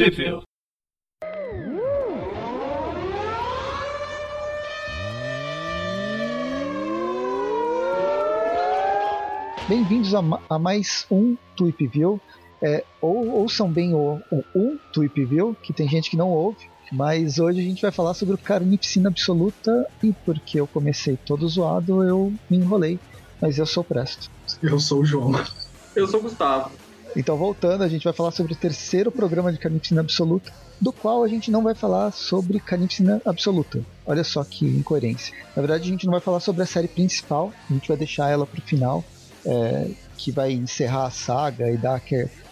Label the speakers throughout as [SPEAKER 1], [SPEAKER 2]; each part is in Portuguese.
[SPEAKER 1] Sheffield.
[SPEAKER 2] Bem-vindos a, a, mais um Tweep View. É, ou, ouçam bem o, o um Tweep View, que tem gente que não ouve, mas hoje a gente vai falar sobre o Carnificina Absoluta e porque eu comecei todo zoado, eu me enrolei. Mas eu sou o Presto.
[SPEAKER 3] Eu sou o João.
[SPEAKER 4] Eu sou o Gustavo.
[SPEAKER 2] Então, voltando, a gente vai falar sobre o terceiro programa de Carnificina Absoluta, do qual a gente não vai falar sobre Carnificina Absoluta. Olha só que incoerência. Na verdade, a gente não vai falar sobre a série principal, a gente vai deixar ela pro final, é, que vai encerrar a saga e dar,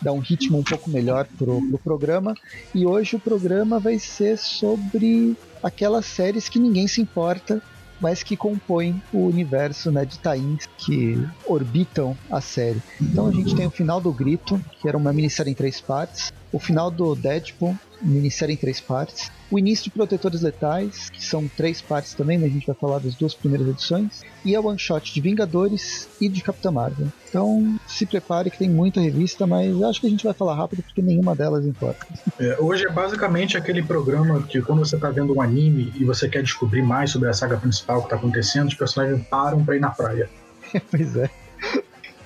[SPEAKER 2] dar um ritmo um pouco melhor pro, pro programa. E hoje o programa vai ser sobre aquelas séries que ninguém se importa, mas que compõem o universo né, de Tains que orbitam a série. Então a gente tem o final do Grito, que era uma minissérie em três partes, o final do Deadpool, minissérie em três partes, o início de Protetores Letais, que são três partes também, mas a gente vai falar das duas primeiras edições, e a one shot de Vingadores e de Capitã Marvel. Então se prepare que tem muita revista, mas acho que a gente vai falar rápido porque nenhuma delas importa.
[SPEAKER 3] É, hoje é basicamente aquele programa que quando você está vendo um anime e você quer descobrir mais sobre a saga principal que está acontecendo, os personagens param para ir na praia.
[SPEAKER 2] pois é.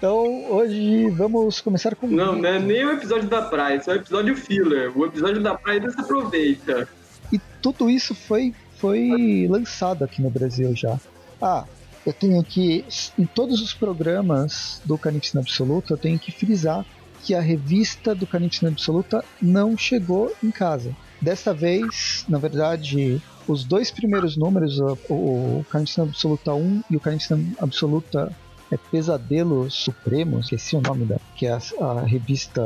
[SPEAKER 2] Então, hoje vamos começar com.
[SPEAKER 4] Não, não é nem o episódio da praia, é o episódio filler. O episódio da praia não se aproveita.
[SPEAKER 2] E tudo isso foi, foi lançado aqui no Brasil já. Ah, eu tenho que. Em todos os programas do Carnificina Absoluta, eu tenho que frisar que a revista do Carnificina Absoluta não chegou em casa. Desta vez, na verdade, os dois primeiros números, o, o Absoluta 1 e o Carnificina Absoluta é Pesadelo Supremo, esqueci o nome da, que é a, a revista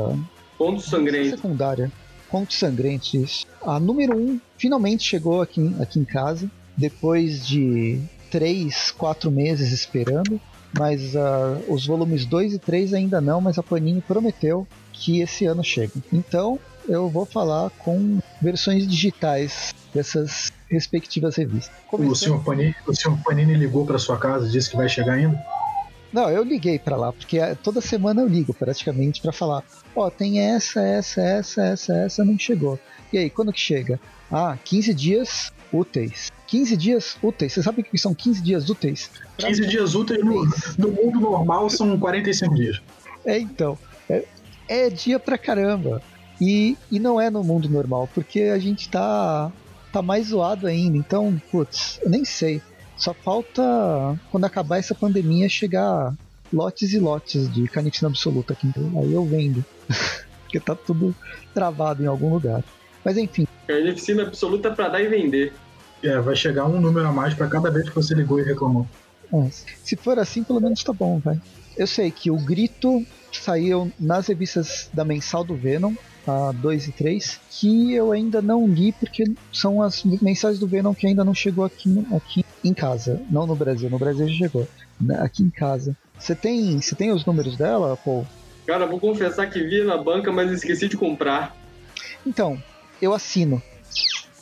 [SPEAKER 4] Ponto Sangrento.
[SPEAKER 2] secundária. Contos Sangrentos, isso. A número 1 um finalmente chegou aqui, aqui em casa, depois de 3, 4 meses esperando, mas uh, os volumes 2 e 3 ainda não, mas a Panini prometeu que esse ano chega. Então eu vou falar com versões digitais dessas respectivas revistas.
[SPEAKER 3] O senhor, Panini, o senhor Panini ligou para sua casa e disse que vai chegar ainda?
[SPEAKER 2] Não, eu liguei para lá, porque é, toda semana eu ligo praticamente para falar: ó, oh, tem essa, essa, essa, essa, essa, não chegou. E aí, quando que chega? Ah, 15 dias úteis. 15 dias úteis. Você sabe o que são 15 dias úteis?
[SPEAKER 3] 15 pra... dias úteis no, no, mundo normal são 45 dias.
[SPEAKER 2] É, então. É, é dia pra caramba. E, e não é no mundo normal, porque a gente tá, tá mais zoado ainda. Então, putz, eu nem sei. Só falta, quando acabar essa pandemia, chegar lotes e lotes de canetina absoluta aqui. Aí eu vendo. Porque tá tudo travado em algum lugar. Mas enfim.
[SPEAKER 4] Carnificina absoluta para dar e vender.
[SPEAKER 3] É, vai chegar um número a mais para cada vez que você ligou e reclamou.
[SPEAKER 2] É, se for assim, pelo menos tá bom, vai. Eu sei que o grito saiu nas revistas da mensal do Venom, a 2 e 3, que eu ainda não li porque são as mensagens do Venom que ainda não chegou aqui, aqui em casa, não no Brasil, no Brasil já chegou, né, aqui em casa. Você tem, você tem os números dela, Paul?
[SPEAKER 4] Cara, vou confessar que vi na banca, mas esqueci de comprar.
[SPEAKER 2] Então, eu assino.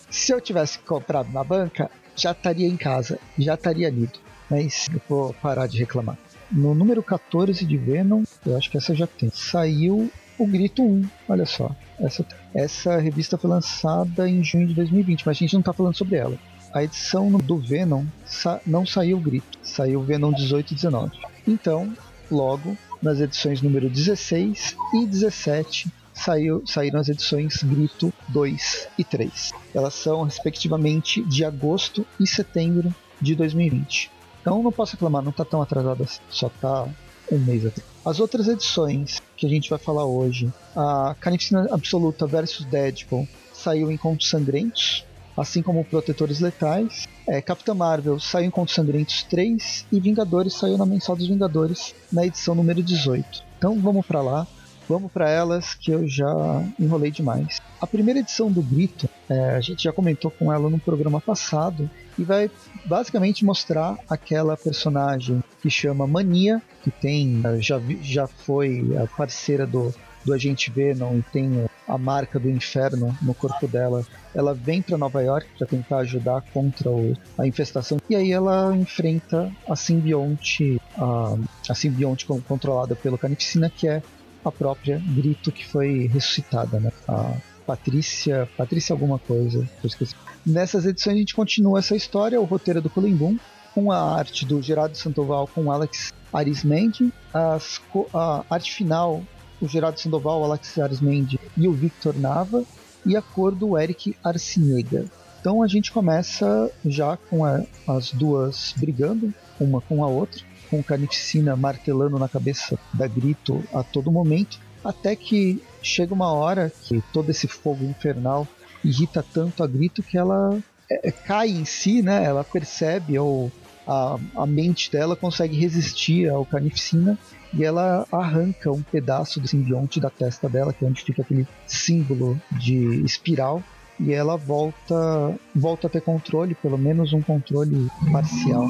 [SPEAKER 2] Se eu tivesse comprado na banca, já estaria em casa, já estaria lido. Mas eu vou parar de reclamar. No número 14 de Venom, eu acho que essa já tem. Saiu o Grito 1. Olha só. Essa, essa revista foi lançada em junho de 2020, mas a gente não está falando sobre ela. A edição do Venom sa não saiu o Grito, saiu o Venom 18 e 19. Então, logo, nas edições número 16 e 17, saiu, saíram as edições Grito 2 e 3. Elas são, respectivamente, de agosto e setembro de 2020. Então não posso reclamar, não está tão atrasado assim, só está um mês atrás. As outras edições que a gente vai falar hoje, a Carnificina Absoluta versus Deadpool saiu em Contos Sangrentos, assim como Protetores Letais. É, Capitã Marvel saiu em Contos Sangrentos 3 e Vingadores saiu na Mensal dos Vingadores na edição número 18. Então vamos para lá, vamos para elas que eu já enrolei demais. A primeira edição do Grito, é, a gente já comentou com ela no programa passado e vai basicamente mostrar aquela personagem que chama Mania, que tem já, já foi a parceira do, do agente Venom e tem a marca do inferno no corpo dela. Ela vem para Nova York para tentar ajudar contra o, a infestação e aí ela enfrenta a simbionte, a, a simbionte controlada pelo Carnificina, que é a própria Grito que foi ressuscitada, né? A, Patrícia, Patrícia alguma coisa, eu esqueci. Nessas edições a gente continua essa história, o roteiro é do Boom, com a arte do Gerardo Sandoval com Alex Arismendi, as, a arte final, o Gerardo Sandoval, o Alex Arismendi e o Victor Nava, e a cor do Eric Arcinega. Então a gente começa já com a, as duas brigando, uma com a outra, com Carnificina martelando na cabeça da Grito a todo momento, até que chega uma hora que todo esse fogo infernal irrita tanto a Grito que ela é, é cai em si, né? Ela percebe ou a, a mente dela consegue resistir ao Carnificina e ela arranca um pedaço do simbionte da testa dela, que é onde fica aquele símbolo de espiral, e ela volta volta a ter controle, pelo menos um controle parcial.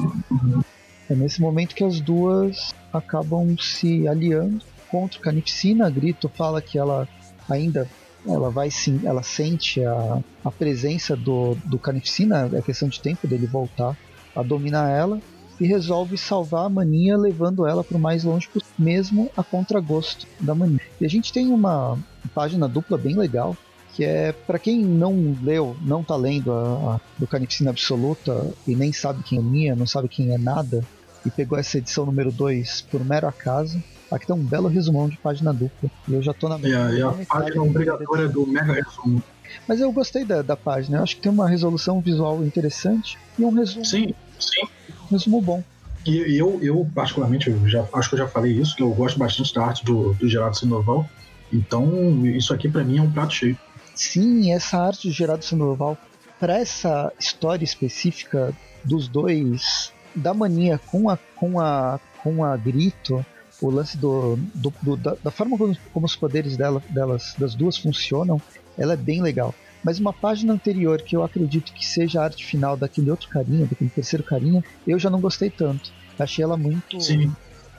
[SPEAKER 2] É nesse momento que as duas acabam se aliando contra o. A Grito fala que ela ainda ela vai sim, ela sente a, a presença do, do Carnificina, é questão de tempo dele voltar a dominar ela e resolve salvar a Maninha levando ela para o mais longe possível, mesmo a contragosto da Maninha. E a gente tem uma página dupla bem legal que é para quem não leu, não tá lendo a, a do Carnificina Absoluta e nem sabe quem é Maninha, não sabe quem é nada e pegou essa edição número 2 por mero acaso. Aqui tem um belo resumão de página dupla. E eu já tô na.
[SPEAKER 3] E a, e a página obrigatória do Mega Resumo.
[SPEAKER 2] Mas eu gostei da, da página. Eu acho que tem uma resolução visual interessante e um resumo.
[SPEAKER 3] Sim, sim.
[SPEAKER 2] Um resumo bom.
[SPEAKER 3] E eu, eu particularmente, eu já, acho que eu já falei isso, que eu gosto bastante da arte do, do Gerardo Sandoval. Então, isso aqui para mim é um prato cheio.
[SPEAKER 2] Sim, essa arte do Gerardo Sandoval, para essa história específica dos dois, da mania com a, com a, com a Grito, o lance do, do, do da, da, forma como, como, os poderes dela, delas, das duas funcionam, ela é bem legal. Mas uma página anterior, que eu acredito que seja a arte final daquele outro carinha, daquele terceiro carinha, eu já não gostei tanto. Achei ela muito.
[SPEAKER 3] Sim,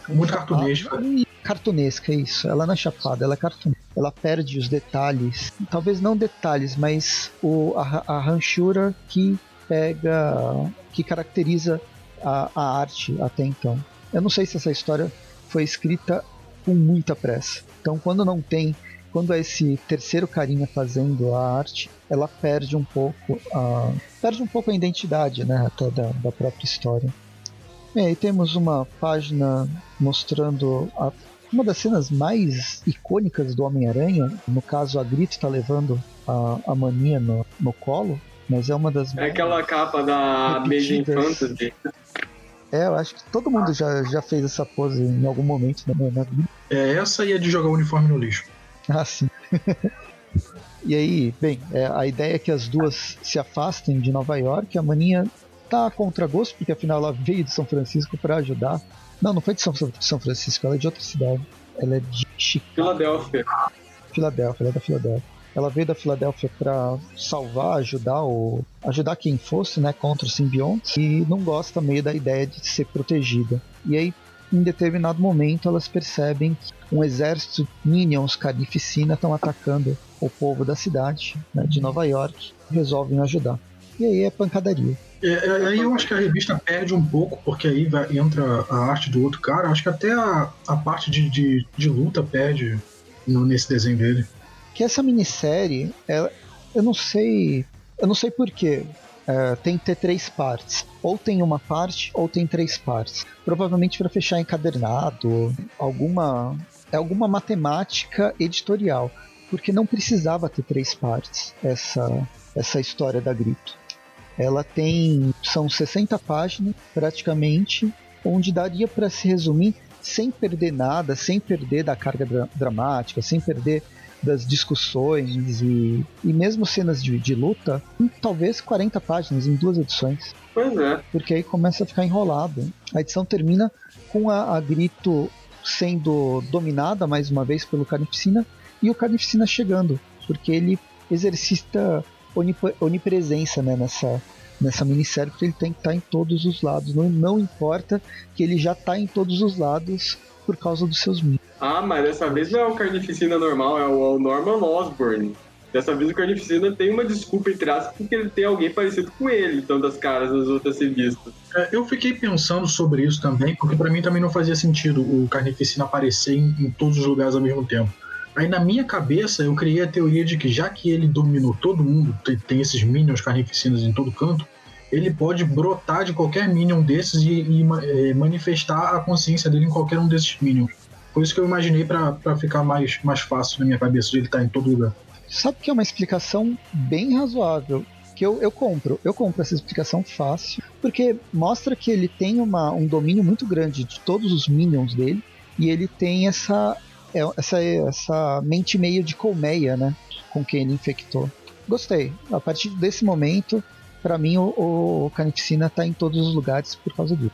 [SPEAKER 3] muito cartunesca.
[SPEAKER 2] Cartunesca, isso. Ela não é chapada, ela é cartunesca. Ela perde os detalhes. Talvez não detalhes, mas o, a, a ranchura que pega. que caracteriza a, a arte até então. Eu não sei se essa história foi escrita com muita pressa. Então, quando não tem, quando é esse terceiro carinha fazendo a arte, ela perde um pouco a perde um pouco a identidade, né, até da, da própria história. E aí temos uma página mostrando a, uma das cenas mais icônicas do Homem-Aranha. No caso, a Grito está levando a, a mania no, no colo, mas é uma das.
[SPEAKER 4] É aquela capa da Amazing Fantasy.
[SPEAKER 2] É, eu acho que todo mundo já, já fez essa pose em algum momento na minha vida.
[SPEAKER 3] É, essa e a de jogar o uniforme no lixo.
[SPEAKER 2] Ah, sim. e aí, bem, é, a ideia é que as duas se afastem de Nova York. A Maninha tá a contragosto, porque afinal ela veio de São Francisco para ajudar. Não, não foi de São, São Francisco, ela é de outra cidade. Ela é de Chicago.
[SPEAKER 4] Filadélfia.
[SPEAKER 2] Filadélfia, ela é da Filadélfia. Ela veio da Filadélfia para salvar, ajudar o ajudar quem fosse, né, contra os simbiontes e não gosta meio da ideia de ser protegida. E aí, em determinado momento, elas percebem que um exército minions carnificina estão atacando o povo da cidade, né, de Nova York, resolvem ajudar. E aí é pancadaria.
[SPEAKER 3] É, é, aí eu acho que a revista perde um pouco, porque aí vai, entra a arte do outro cara. Acho que até a, a parte de, de, de luta perde no, nesse desenho dele
[SPEAKER 2] que essa minissérie, ela, eu não sei, eu não sei porquê. É, tem que ter três partes. Ou tem uma parte, ou tem três partes. Provavelmente para fechar encadernado, alguma é alguma matemática editorial, porque não precisava ter três partes essa essa história da Grito. Ela tem são 60 páginas praticamente, onde daria para se resumir sem perder nada, sem perder da carga dra dramática, sem perder das discussões e, e mesmo cenas de, de luta em talvez 40 páginas, em duas edições.
[SPEAKER 4] Pois é.
[SPEAKER 2] Porque aí começa a ficar enrolado. A edição termina com a, a Grito sendo dominada mais uma vez pelo Carnificina e o Carnificina chegando, porque ele exercita onip onipresença né, nessa, nessa minissérie, porque ele tem que estar em todos os lados. Não, não importa que ele já está em todos os lados por causa dos seus mitos.
[SPEAKER 4] Ah, mas dessa vez não é o Carnificina normal, é o Norman Osborn. Dessa vez o Carnificina tem uma desculpa entre aspas porque ele tem alguém parecido com ele, então das caras das outras revistas.
[SPEAKER 3] É, eu fiquei pensando sobre isso também, porque para mim também não fazia sentido o Carnificina aparecer em, em, todos os lugares ao mesmo tempo. Aí na minha cabeça eu criei a teoria de que já que ele dominou todo mundo, tem, tem esses minions carnificinas em todo canto, ele pode brotar de qualquer minion desses e, e é, manifestar a consciência dele em qualquer um desses minions. Por isso que eu imaginei para ficar mais, mais fácil na minha cabeça de ele estar tá em todo lugar.
[SPEAKER 2] Sabe que é uma explicação bem razoável que eu, eu compro. Eu compro essa explicação fácil, porque mostra que ele tem uma, um domínio muito grande de todos os minions dele, e ele tem essa, é, essa, essa mente meio de colmeia, né? Com quem ele infectou. Gostei. A partir desse momento, para mim, o, o Carnificina tá em todos os lugares por causa disso.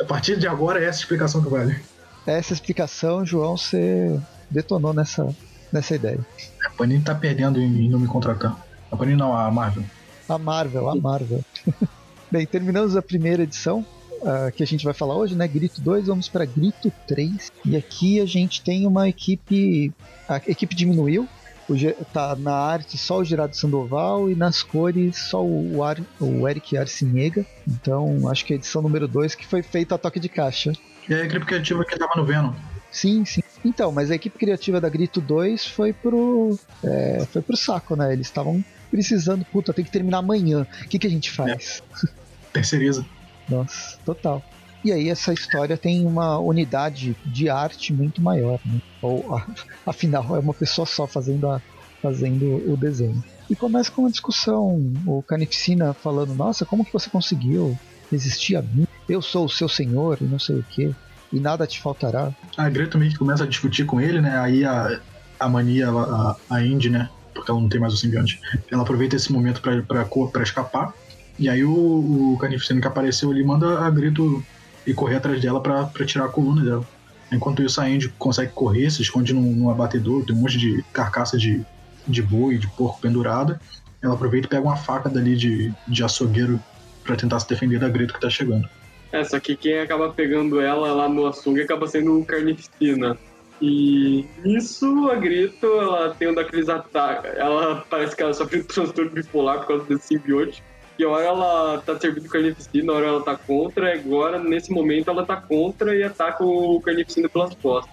[SPEAKER 3] A partir de agora, é essa explicação que vale.
[SPEAKER 2] Essa explicação, João, você detonou nessa, nessa ideia.
[SPEAKER 3] A Panini tá perdendo em não me contratar. A Panini não, a Marvel.
[SPEAKER 2] A Marvel, a Marvel. Bem, terminamos a primeira edição. Uh, que a gente vai falar hoje, né? Grito 2, vamos para Grito 3. E aqui a gente tem uma equipe. A equipe diminuiu. O, tá na arte só o Gerardo Sandoval e nas cores só o, Ar, o Eric Arcinega. Então acho que é a edição número 2 que foi feita a toque de caixa.
[SPEAKER 3] E a equipe criativa que tava no Venom.
[SPEAKER 2] Sim, sim. Então, mas a equipe criativa da Grito 2 foi pro. É, foi pro saco, né? Eles estavam precisando, puta, tem que terminar amanhã. O que, que a gente faz?
[SPEAKER 3] É. Terceiriza.
[SPEAKER 2] Nossa, total. E aí essa história tem uma unidade de arte muito maior, né? Ou afinal é uma pessoa só fazendo, a, fazendo o desenho. E começa com uma discussão, o Canificina falando, nossa, como que você conseguiu resistir a mim? Eu sou o seu senhor e não sei o que, e nada te faltará.
[SPEAKER 3] A Greta meio que começa a discutir com ele, né? Aí a, a mania, a, a Indy, né? porque ela não tem mais o simbionte. Ela aproveita esse momento para escapar. E aí o, o Carnificina que apareceu ali manda a Grito ir correr atrás dela para tirar a coluna dela. Enquanto isso, a Andy consegue correr, se esconde num, num abatedor, tem um monte de carcaça de, de boi, de porco pendurada. Ela aproveita e pega uma faca dali de, de açougueiro para tentar se defender da Grito que tá chegando.
[SPEAKER 4] É, só que quem acaba pegando ela lá no açougue acaba sendo o Carnificina. E isso, a Grito, ela tem um daqueles ataques. Ela parece que ela sofre um transtorno bipolar por causa desse simbionte. E a hora ela tá servindo carnificina, hora ela tá contra, agora, nesse momento, ela tá contra e ataca o carnificina pelas costas.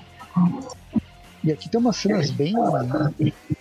[SPEAKER 2] E aqui tem umas cenas bem,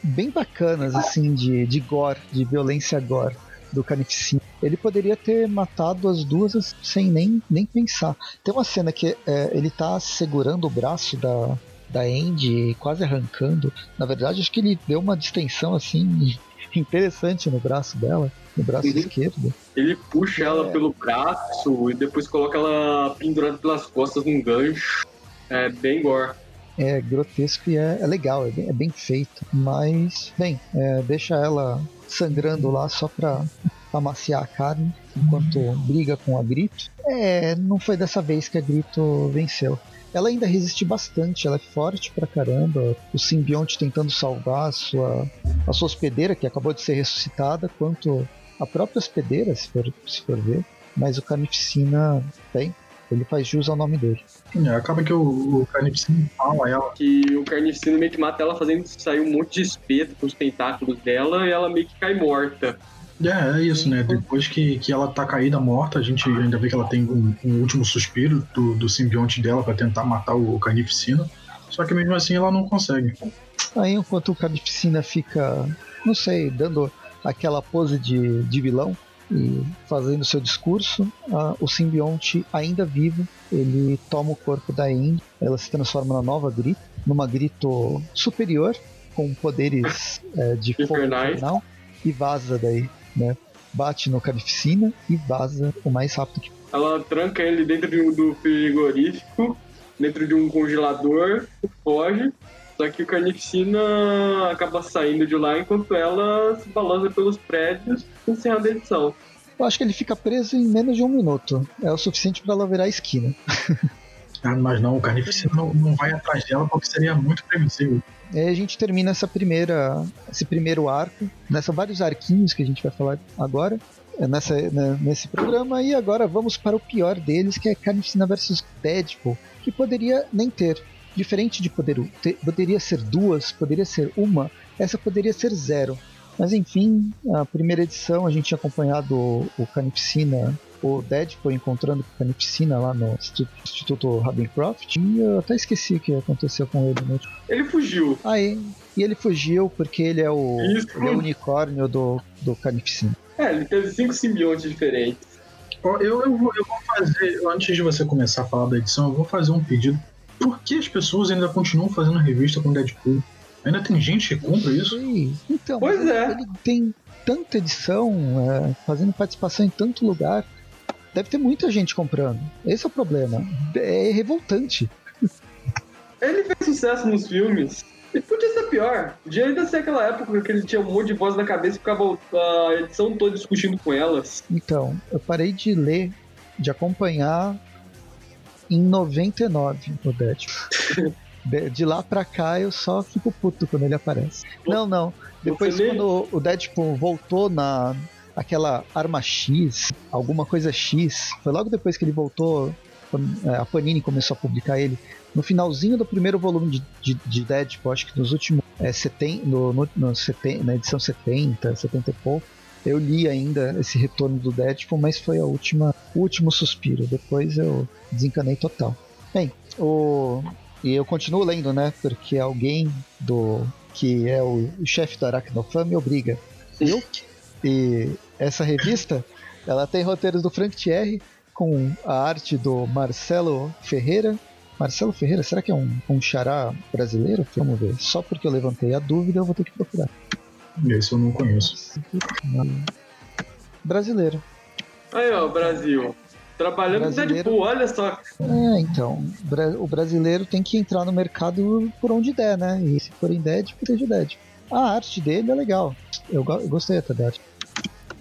[SPEAKER 2] bem bacanas, assim, de, de gore, de violência gore do Carnificina. Ele poderia ter matado as duas sem nem, nem pensar. Tem uma cena que é, ele tá segurando o braço da, da Andy, quase arrancando. Na verdade, acho que ele deu uma distensão assim interessante no braço dela, no braço uhum. esquerdo.
[SPEAKER 4] Ele puxa é... ela pelo braço e depois coloca ela pendurada pelas costas num gancho. É bem gore.
[SPEAKER 2] É grotesco e é, é legal, é bem, é bem, feito. Mas, bem, é, deixa ela sangrando lá só pra amaciar a carne enquanto briga com a Grito. É, não foi dessa vez que a Grito venceu ela ainda resiste bastante, ela é forte pra caramba. O simbionte tentando salvar a sua, a sua hospedeira, que acabou de ser ressuscitada, quanto a própria hospedeira, se for, se for ver. Mas o Carnificina, bem, ele faz jus ao nome dele.
[SPEAKER 3] É, acaba que o, o Carnificina fala ela.
[SPEAKER 4] Que o Carnificina meio que mata ela fazendo sair um monte de espeto com os tentáculos dela e ela meio que cai morta.
[SPEAKER 3] É, é isso, né? Depois que, que ela tá caída morta, a gente ainda vê que ela tem um, um último suspiro do, do simbionte dela para tentar matar o Carnificina. Só que mesmo assim ela não consegue.
[SPEAKER 2] Aí enquanto o Carnificina fica, não sei, dando aquela pose de, de vilão e fazendo seu discurso, a, o simbionte ainda vivo, ele toma o corpo da Anne, ela se transforma na nova Grito, numa Grito superior, com poderes é, de fogo infernal, e vaza daí né? Bate no carnificina e vaza o mais rápido que
[SPEAKER 4] Ela tranca ele dentro de um, do frigorífico, dentro de um congelador, foge. Só que o carnificina acaba saindo de lá enquanto ela se balança pelos prédios, encerrando a edição.
[SPEAKER 2] Eu acho que ele fica preso em menos de um minuto. É o suficiente para ela virar a esquina.
[SPEAKER 3] ah, mas não, o carnificina não, não vai atrás dela porque seria muito previsível.
[SPEAKER 2] E aí a gente termina essa primeira, esse primeiro arco, nessa vários arquinhos que a gente vai falar agora, é, nessa, né, nesse programa, e agora vamos para o pior deles, que é Carnificina vs Deadpool, que poderia nem ter. Diferente de poder ter, poderia ser duas, poderia ser uma, essa poderia ser zero. Mas enfim, a primeira edição a gente tinha acompanhado o, o Carnificina, o Deadpool encontrando o Carnificina lá no Instituto Ravencroft. E eu até esqueci o que aconteceu com ele. Né?
[SPEAKER 4] Ele fugiu.
[SPEAKER 2] Aí, e ele fugiu porque ele é o, ele é o unicórnio do, do Carnificina.
[SPEAKER 4] É, ele teve cinco simbiontes diferentes.
[SPEAKER 3] Eu, eu, vou, eu vou fazer, antes de você começar a falar da edição, eu vou fazer um pedido. Por que as pessoas ainda continuam fazendo revista com Deadpool? Ainda tem gente que compra isso?
[SPEAKER 2] Então,
[SPEAKER 4] pois é.
[SPEAKER 2] Ele tem tanta edição, é, fazendo participação em tanto lugar. Deve ter muita gente comprando. Esse é o problema. É revoltante.
[SPEAKER 4] Ele fez sucesso nos filmes. E podia ser pior. Podia ainda ser aquela época que ele tinha um monte de voz na cabeça e ficava a edição toda discutindo com elas.
[SPEAKER 2] Então, eu parei de ler, de acompanhar em 99 o Deadpool. de lá pra cá eu só fico puto quando ele aparece. Não, não. Depois quando o Deadpool voltou na aquela arma X, alguma coisa X, foi logo depois que ele voltou, é, a Panini começou a publicar ele. No finalzinho do primeiro volume de, de, de Deadpool, acho que nos últimos. É, seten, no, no, no seten, na edição 70, 70 e pouco, eu li ainda esse retorno do Deadpool, mas foi a última, o último suspiro. Depois eu desencanei total. Bem, o, e eu continuo lendo, né? Porque alguém do que é o, chefe do Aracnofan me obriga. Eu? E essa revista, ela tem roteiros do Frank Thierry com a arte do Marcelo Ferreira. Marcelo Ferreira, será que é um, um xará brasileiro? Vamos ver. Só porque eu levantei a dúvida, eu vou ter que procurar.
[SPEAKER 3] Esse eu não conheço.
[SPEAKER 2] Brasileiro.
[SPEAKER 4] Aí, ó, Brasil. Trabalhando brasileiro... Deadpool, olha só.
[SPEAKER 2] É, então, o brasileiro tem que entrar no mercado por onde der, né? E se for em Deadpool, seja Deadpool. A arte dele é legal. Eu, eu gostei até da arte.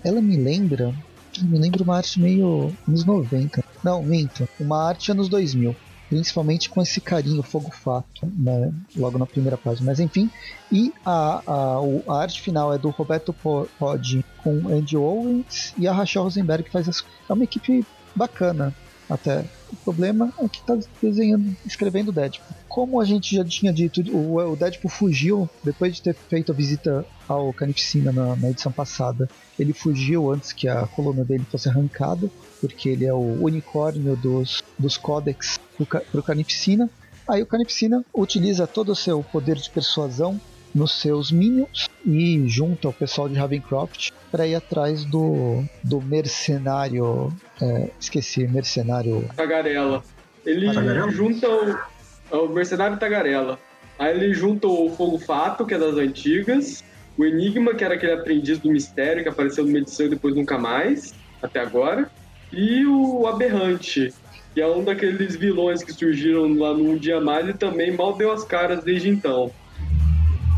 [SPEAKER 2] Ela me lembra. Me lembra uma arte meio anos 90. Não, minto. Uma arte anos 2000 principalmente com esse carinho fogo fato, né, logo na primeira página. Mas enfim, e a, a, a arte final é do Roberto Pod com Andy Owens e a Rachel Rosenberg que faz as, é uma equipe bacana até. O problema é que tá desenhando, escrevendo Deadpool. Como a gente já tinha dito, o, o Deadpool fugiu depois de ter feito a visita ao Carnificina na, na, edição passada. Ele fugiu antes que a coluna dele fosse arrancada, porque ele é o unicórnio dos, dos códex para o Carnificina. Aí o Carnificina utiliza todo o seu poder de persuasão nos seus minions e junta o pessoal de Ravencroft para ir atrás do, do mercenário. É, esqueci, mercenário.
[SPEAKER 4] Tagarela. Ele Tagarela? junta o, o mercenário Tagarela. Aí ele junta o Fogo Fato, que é das antigas, o Enigma, que era aquele aprendiz do mistério que apareceu no edição e depois nunca mais, até agora, e o Aberrante, que é um daqueles vilões que surgiram lá no Um Dia Mais e também mal deu as caras desde então.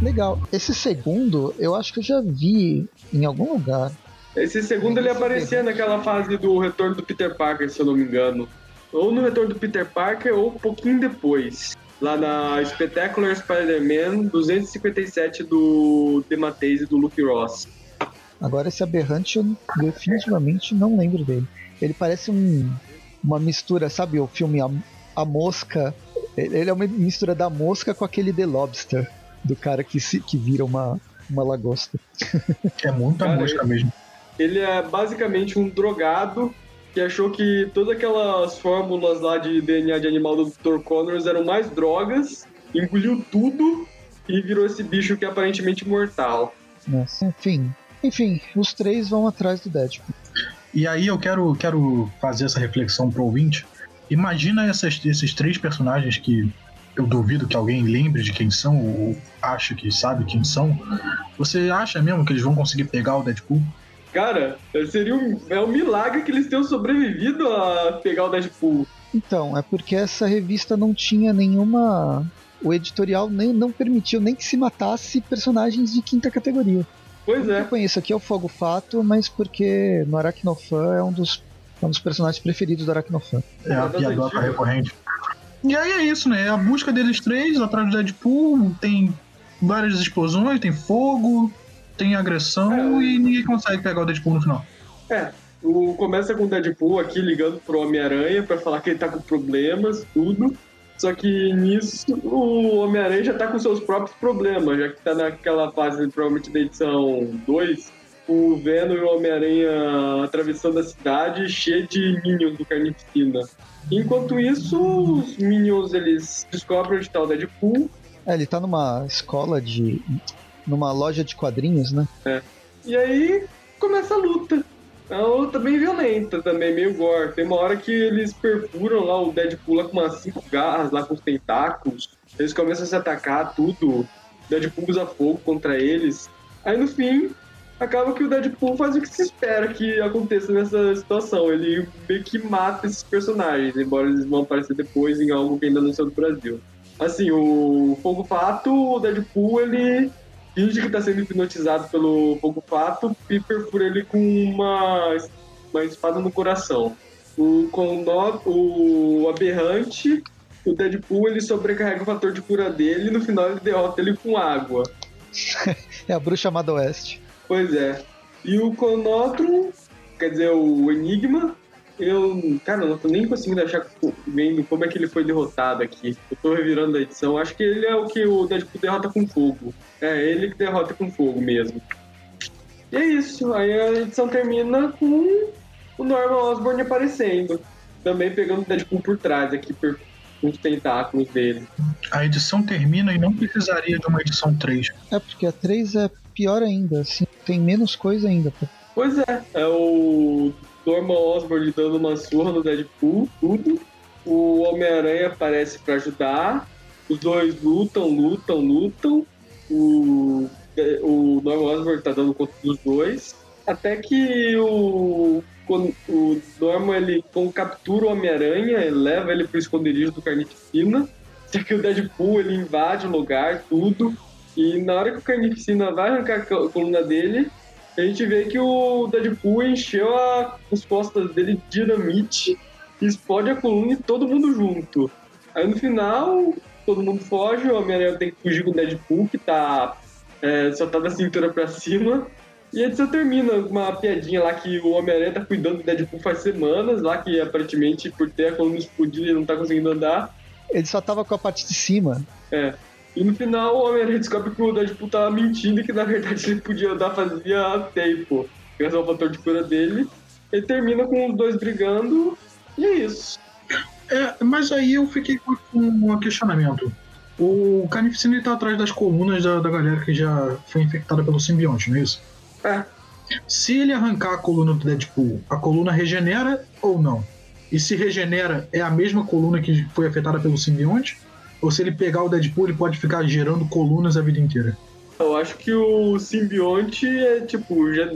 [SPEAKER 2] Legal. Esse segundo, eu acho que eu já vi em algum lugar.
[SPEAKER 4] Esse segundo ele aparecia naquela fase do retorno do Peter Parker, se eu não me engano. Ou no retorno do Peter Parker, ou um pouquinho depois. Lá na Spectacular Spider-Man 257 do Demateis e do Luke Ross.
[SPEAKER 2] Agora esse aberrante eu definitivamente não lembro dele. Ele parece um, uma mistura, sabe o filme A, a Mosca? Ele é uma mistura da mosca com aquele The Lobster do cara que, se, que vira uma, uma lagosta.
[SPEAKER 3] É muita cara, mosca mesmo.
[SPEAKER 4] Ele é basicamente um drogado que achou que todas aquelas fórmulas lá de DNA de animal do Dr. Connors eram mais drogas, engoliu tudo e virou esse bicho que é aparentemente mortal.
[SPEAKER 2] Nossa. Enfim, enfim, os três vão atrás do Deadpool.
[SPEAKER 3] E aí eu quero, quero fazer essa reflexão pro ouvinte. Imagina essas, esses três personagens que eu duvido que alguém lembre de quem são ou acha que sabe quem são. Você acha mesmo que eles vão conseguir pegar o Deadpool?
[SPEAKER 4] Cara, seria um, é um milagre que eles tenham sobrevivido a pegar o Deadpool.
[SPEAKER 2] Então, é porque essa revista não tinha nenhuma. O editorial nem, não permitiu nem que se matasse personagens de quinta categoria.
[SPEAKER 4] Pois é.
[SPEAKER 2] Eu conheço aqui é o Fogo Fato, mas porque no Aracnofan é um dos, é um dos personagens preferidos do Aracnofan.
[SPEAKER 3] É a piadoca recorrente. E aí é isso, né? É a busca deles três atrás do Deadpool. Tem várias explosões, tem fogo, tem agressão é. e ninguém consegue pegar o Deadpool no final.
[SPEAKER 4] É, o, começa com o Deadpool aqui ligando pro Homem-Aranha para falar que ele tá com problemas, tudo. Só que nisso o Homem-Aranha já tá com seus próprios problemas, já que tá naquela fase, provavelmente da edição 2, o Venom e o Homem-Aranha atravessando a cidade cheia de Minions do Carnificina. Enquanto isso, os Minions eles descobrem onde tá o Deadpool.
[SPEAKER 2] É, ele tá numa escola de. numa loja de quadrinhos, né?
[SPEAKER 4] É. E aí começa a luta. É uma luta bem violenta também, meio gore. Tem uma hora que eles perfuram lá o Deadpool lá com umas cinco garras, lá com os tentáculos. Eles começam a se atacar, tudo. Deadpool usa fogo contra eles. Aí no fim, acaba que o Deadpool faz o que se espera que aconteça nessa situação. Ele meio que mata esses personagens, embora eles vão aparecer depois em algo que ainda não saiu do Brasil. Assim, o Fogo Fato, o Deadpool, ele finge que está sendo hipnotizado pelo Fogo Fato e perfura ele com uma, uma espada no coração. O, Condor, o Aberrante, o Deadpool, ele sobrecarrega o fator de cura dele e no final ele derrota ele com água.
[SPEAKER 2] é a bruxa amada Oeste.
[SPEAKER 4] Pois é. E o Conotro, quer dizer, o Enigma, eu, cara, não tô nem conseguindo achar vendo como é que ele foi derrotado aqui. Eu tô revirando a edição. Acho que ele é o que o Deadpool derrota com fogo. É, ele que derrota com fogo mesmo. E é isso. Aí a edição termina com o Norman Osborn aparecendo. Também pegando o Deadpool por trás aqui, por, com os tentáculos dele.
[SPEAKER 3] A edição termina e não precisaria de uma edição 3.
[SPEAKER 2] É, porque a 3 é pior ainda, assim, tem menos coisa ainda. Pô.
[SPEAKER 4] Pois é, é o Norman Osborn dando uma surra no Deadpool, tudo. O Homem-Aranha aparece para ajudar. Os dois lutam, lutam, lutam. O, o Norman Osborn tá dando conta dos dois. Até que o, o Norman ele captura o Homem-Aranha, leva ele pro esconderijo do Carnificina. Só que o Deadpool ele invade o lugar, tudo. E na hora que o Carnificina vai arrancar a coluna dele, a gente vê que o Deadpool encheu a, as costas dele de dinamite, explode a coluna e todo mundo junto. Aí no final, todo mundo foge, o Homem-Aranha tem que fugir com o Deadpool, que tá, é, só tá da cintura pra cima. E a edição termina uma piadinha lá que o Homem-Aranha tá cuidando do Deadpool faz semanas, lá que aparentemente por ter a coluna explodida ele não tá conseguindo andar.
[SPEAKER 2] Ele só tava com a parte de cima.
[SPEAKER 4] É. E no final o Homem-Aranha descobre que o Deadpool tava mentindo e que na verdade ele podia andar fazia tempo. Graças ao fator de cura dele. Ele termina com os dois brigando e é isso.
[SPEAKER 3] É, mas aí eu fiquei com um questionamento. O Carnificina tá atrás das colunas da, da galera que já foi infectada pelo simbionte, não é isso?
[SPEAKER 4] É.
[SPEAKER 3] Se ele arrancar a coluna do Deadpool, a coluna regenera ou não? E se regenera, é a mesma coluna que foi afetada pelo simbionte? Ou se ele pegar o Deadpool, ele pode ficar gerando colunas a vida inteira?
[SPEAKER 4] Eu acho que o simbionte é tipo, já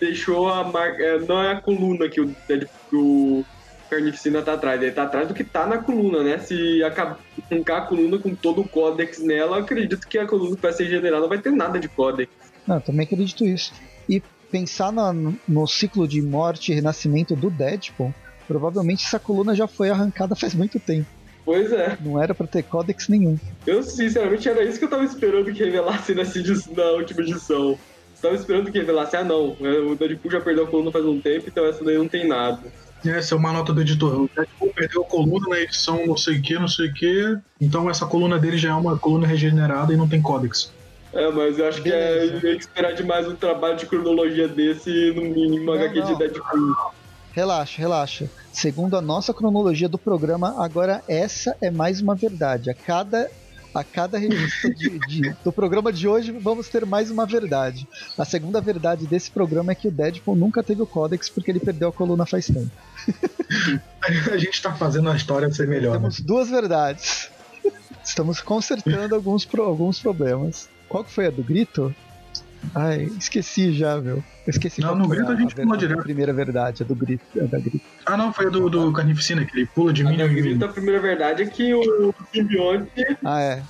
[SPEAKER 4] deixou a marca. É, não é a coluna que o Deadpool. Carnificina tá atrás, ele tá atrás do que tá na coluna, né? Se arrancar a coluna com todo o códex nela, acredito que a coluna que vai ser generada não vai ter nada de códex.
[SPEAKER 2] Não, também acredito isso. E pensar no, no ciclo de morte e renascimento do Deadpool, provavelmente essa coluna já foi arrancada faz muito tempo.
[SPEAKER 4] Pois é.
[SPEAKER 2] Não era pra ter códex nenhum.
[SPEAKER 4] Eu, sinceramente, era isso que eu tava esperando que revelasse nessa edição, na última edição. tava esperando que revelasse, ah não, é, o Deadpool já perdeu a coluna faz um tempo, então essa daí não tem nada.
[SPEAKER 3] Essa é uma nota do editor. O Deadpool perdeu a coluna na edição não sei o que, não sei o que. Então essa coluna dele já é uma coluna regenerada e não tem códex.
[SPEAKER 4] É, mas eu acho que é que esperar demais um trabalho de cronologia desse no mínimo HQ de Deadpool.
[SPEAKER 2] Relaxa, relaxa. Segundo a nossa cronologia do programa, agora essa é mais uma verdade. A cada a cada revista de, de, do programa de hoje vamos ter mais uma verdade. A segunda verdade desse programa é que o Deadpool nunca teve o Códex porque ele perdeu a coluna faz tempo.
[SPEAKER 3] a gente tá fazendo a história ser melhor.
[SPEAKER 2] Temos né? duas verdades. Estamos consertando alguns, pro, alguns problemas. Qual que foi a do grito? Ai, esqueci já, meu. Eu esqueci
[SPEAKER 3] Não, no grito a gente pula direto.
[SPEAKER 2] A primeira verdade, a do grito. A da grito.
[SPEAKER 3] Ah, não, foi a do, do Carnificina, que ele pula de mim.
[SPEAKER 4] A grito, a primeira verdade é que o simbionte.
[SPEAKER 2] Ah, é.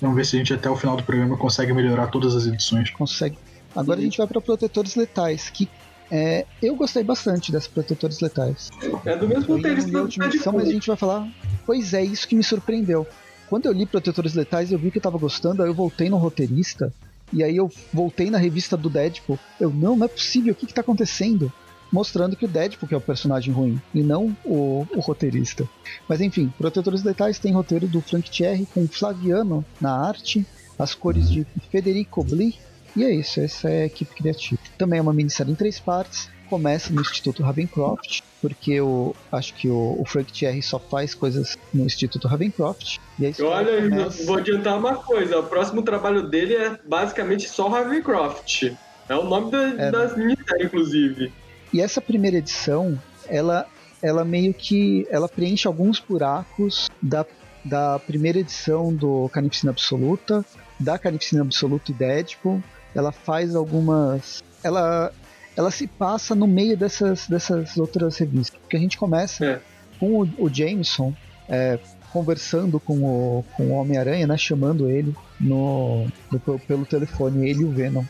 [SPEAKER 3] Vamos ver se a gente até o final do programa consegue melhorar todas as edições.
[SPEAKER 2] Consegue. Agora a gente vai para Protetores Letais, que é, eu gostei bastante dessas Protetores Letais.
[SPEAKER 4] É do mesmo
[SPEAKER 2] texto da última edição, mas a gente vai falar. Pois é, isso que me surpreendeu. Quando eu li Protetores Letais, eu vi que eu tava gostando, aí eu voltei no roteirista e aí eu voltei na revista do Deadpool. Eu, não, não é possível, o que que tá acontecendo? mostrando que o Deadpool que é o personagem ruim e não o, o roteirista. Mas enfim, Protetores Letais tem roteiro do Frank Thierry com Flaviano na arte, as cores de Federico Bli e é isso, essa é a equipe criativa. Também é uma minissérie em três partes. Começa no Instituto Ravencroft, porque eu acho que o, o Frank Thierry só faz coisas no Instituto Ravencroft. E
[SPEAKER 4] Olha,
[SPEAKER 2] começa...
[SPEAKER 4] vou adiantar uma coisa: o próximo trabalho dele é basicamente só Ravencroft. É o nome da,
[SPEAKER 2] É.
[SPEAKER 4] das minisséries, inclusive.
[SPEAKER 2] E essa primeira edição, ela, ela meio que ela preenche alguns buracos da, da primeira edição do Carnificina Absoluta, da Carnificina Absoluta e Deadpool. Ela faz algumas. Ela, ela se passa no meio dessas, dessas outras revistas. Porque a gente começa
[SPEAKER 4] É.
[SPEAKER 2] com o, o Jameson é, conversando com o, com o Homem-Aranha, né? Chamando ele no, no- pelo telefone, ele e o Venom.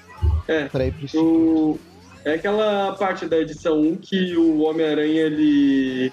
[SPEAKER 4] É.
[SPEAKER 2] Pra ir pro
[SPEAKER 4] O... É aquela parte da edição 1 que o Homem-Aranha ele...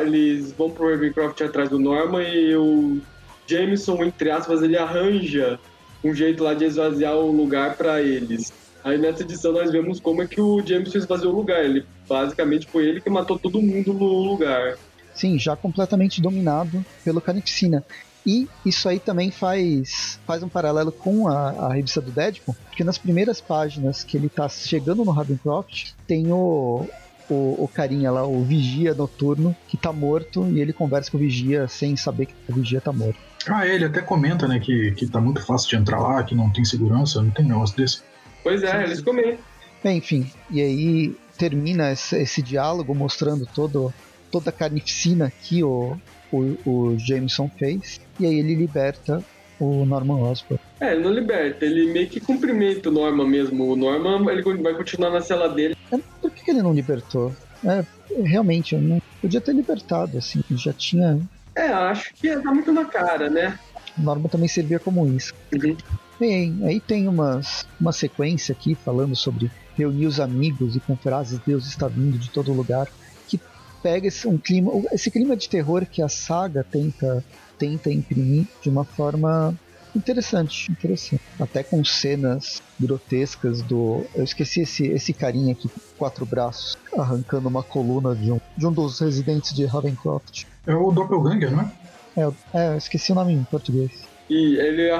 [SPEAKER 4] eles vão pro Ravencroft atrás do Norman e o Jameson, entre aspas, ele arranja um jeito lá de esvaziar o lugar pra eles. Aí nessa edição nós vemos como é que o Jameson esvaziou o lugar. Ele basicamente foi ele que matou todo mundo no lugar.
[SPEAKER 2] Sim, já completamente dominado pelo Carnificina. E isso aí também faz, faz um paralelo com a, a revista do Deadpool, porque nas primeiras páginas que ele tá chegando no Ravencroft, tem o, o, o carinha lá, o Vigia Noturno, que tá morto, e ele conversa com o Vigia sem saber que o Vigia tá morto.
[SPEAKER 3] Ah, ele até comenta, né, que, que tá muito fácil de entrar lá, que não tem segurança, não tem negócio desse.
[SPEAKER 4] Pois é, eles comentam.
[SPEAKER 2] Bem, enfim, e aí termina esse, esse diálogo mostrando todo, toda a carnificina que o, o, o Jameson fez, e aí ele liberta o Norman Osborn.
[SPEAKER 4] É, ele não liberta, ele meio que cumprimenta o Norman mesmo. O Norman ele vai continuar na cela dele.
[SPEAKER 2] É, Por que ele não libertou? É, realmente, eu não podia ter libertado, assim, já tinha.
[SPEAKER 4] É, acho que dá muito na cara, né?
[SPEAKER 2] O Norman também servia como isso.
[SPEAKER 4] Uhum.
[SPEAKER 2] Bem, aí tem umas, uma sequência aqui falando sobre reunir os amigos e com frases Deus está vindo de todo lugar, que pega esse, um clima, esse clima de terror que a saga tenta, tenta imprimir de uma forma interessante, interessante. Até com cenas grotescas do. Eu esqueci esse, esse carinha aqui, com quatro braços, arrancando uma coluna de um, de um dos residentes de Ravencroft.
[SPEAKER 3] É o Doppelganger, não é?
[SPEAKER 2] É, é, eu esqueci o nome em português.
[SPEAKER 4] E ele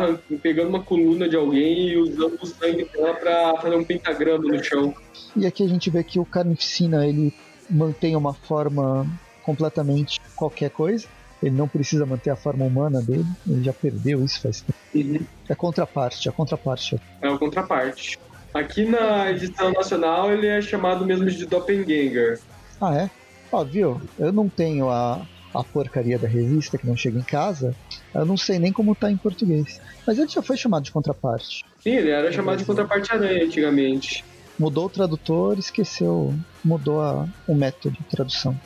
[SPEAKER 4] pegando uma coluna de alguém e usando o sangue dela pra fazer um pentagrama no chão.
[SPEAKER 2] E aqui a gente vê que o Carnificina ele mantém uma forma completamente qualquer coisa. Ele não precisa manter a forma humana dele. Ele já perdeu isso faz tempo.
[SPEAKER 4] Uhum.
[SPEAKER 2] É a contraparte, a contraparte.
[SPEAKER 4] É o contraparte. Aqui na edição nacional ele é chamado mesmo de Doppelganger.
[SPEAKER 2] Ah, é? Ó, viu? Eu não tenho a, a porcaria da revista que não chega em casa. Eu não sei nem como tá em português. Mas ele já foi chamado de contraparte.
[SPEAKER 4] Sim, ele era chamado de contraparte aranha antigamente.
[SPEAKER 2] Mudou o tradutor, esqueceu, mudou a, o método de tradução.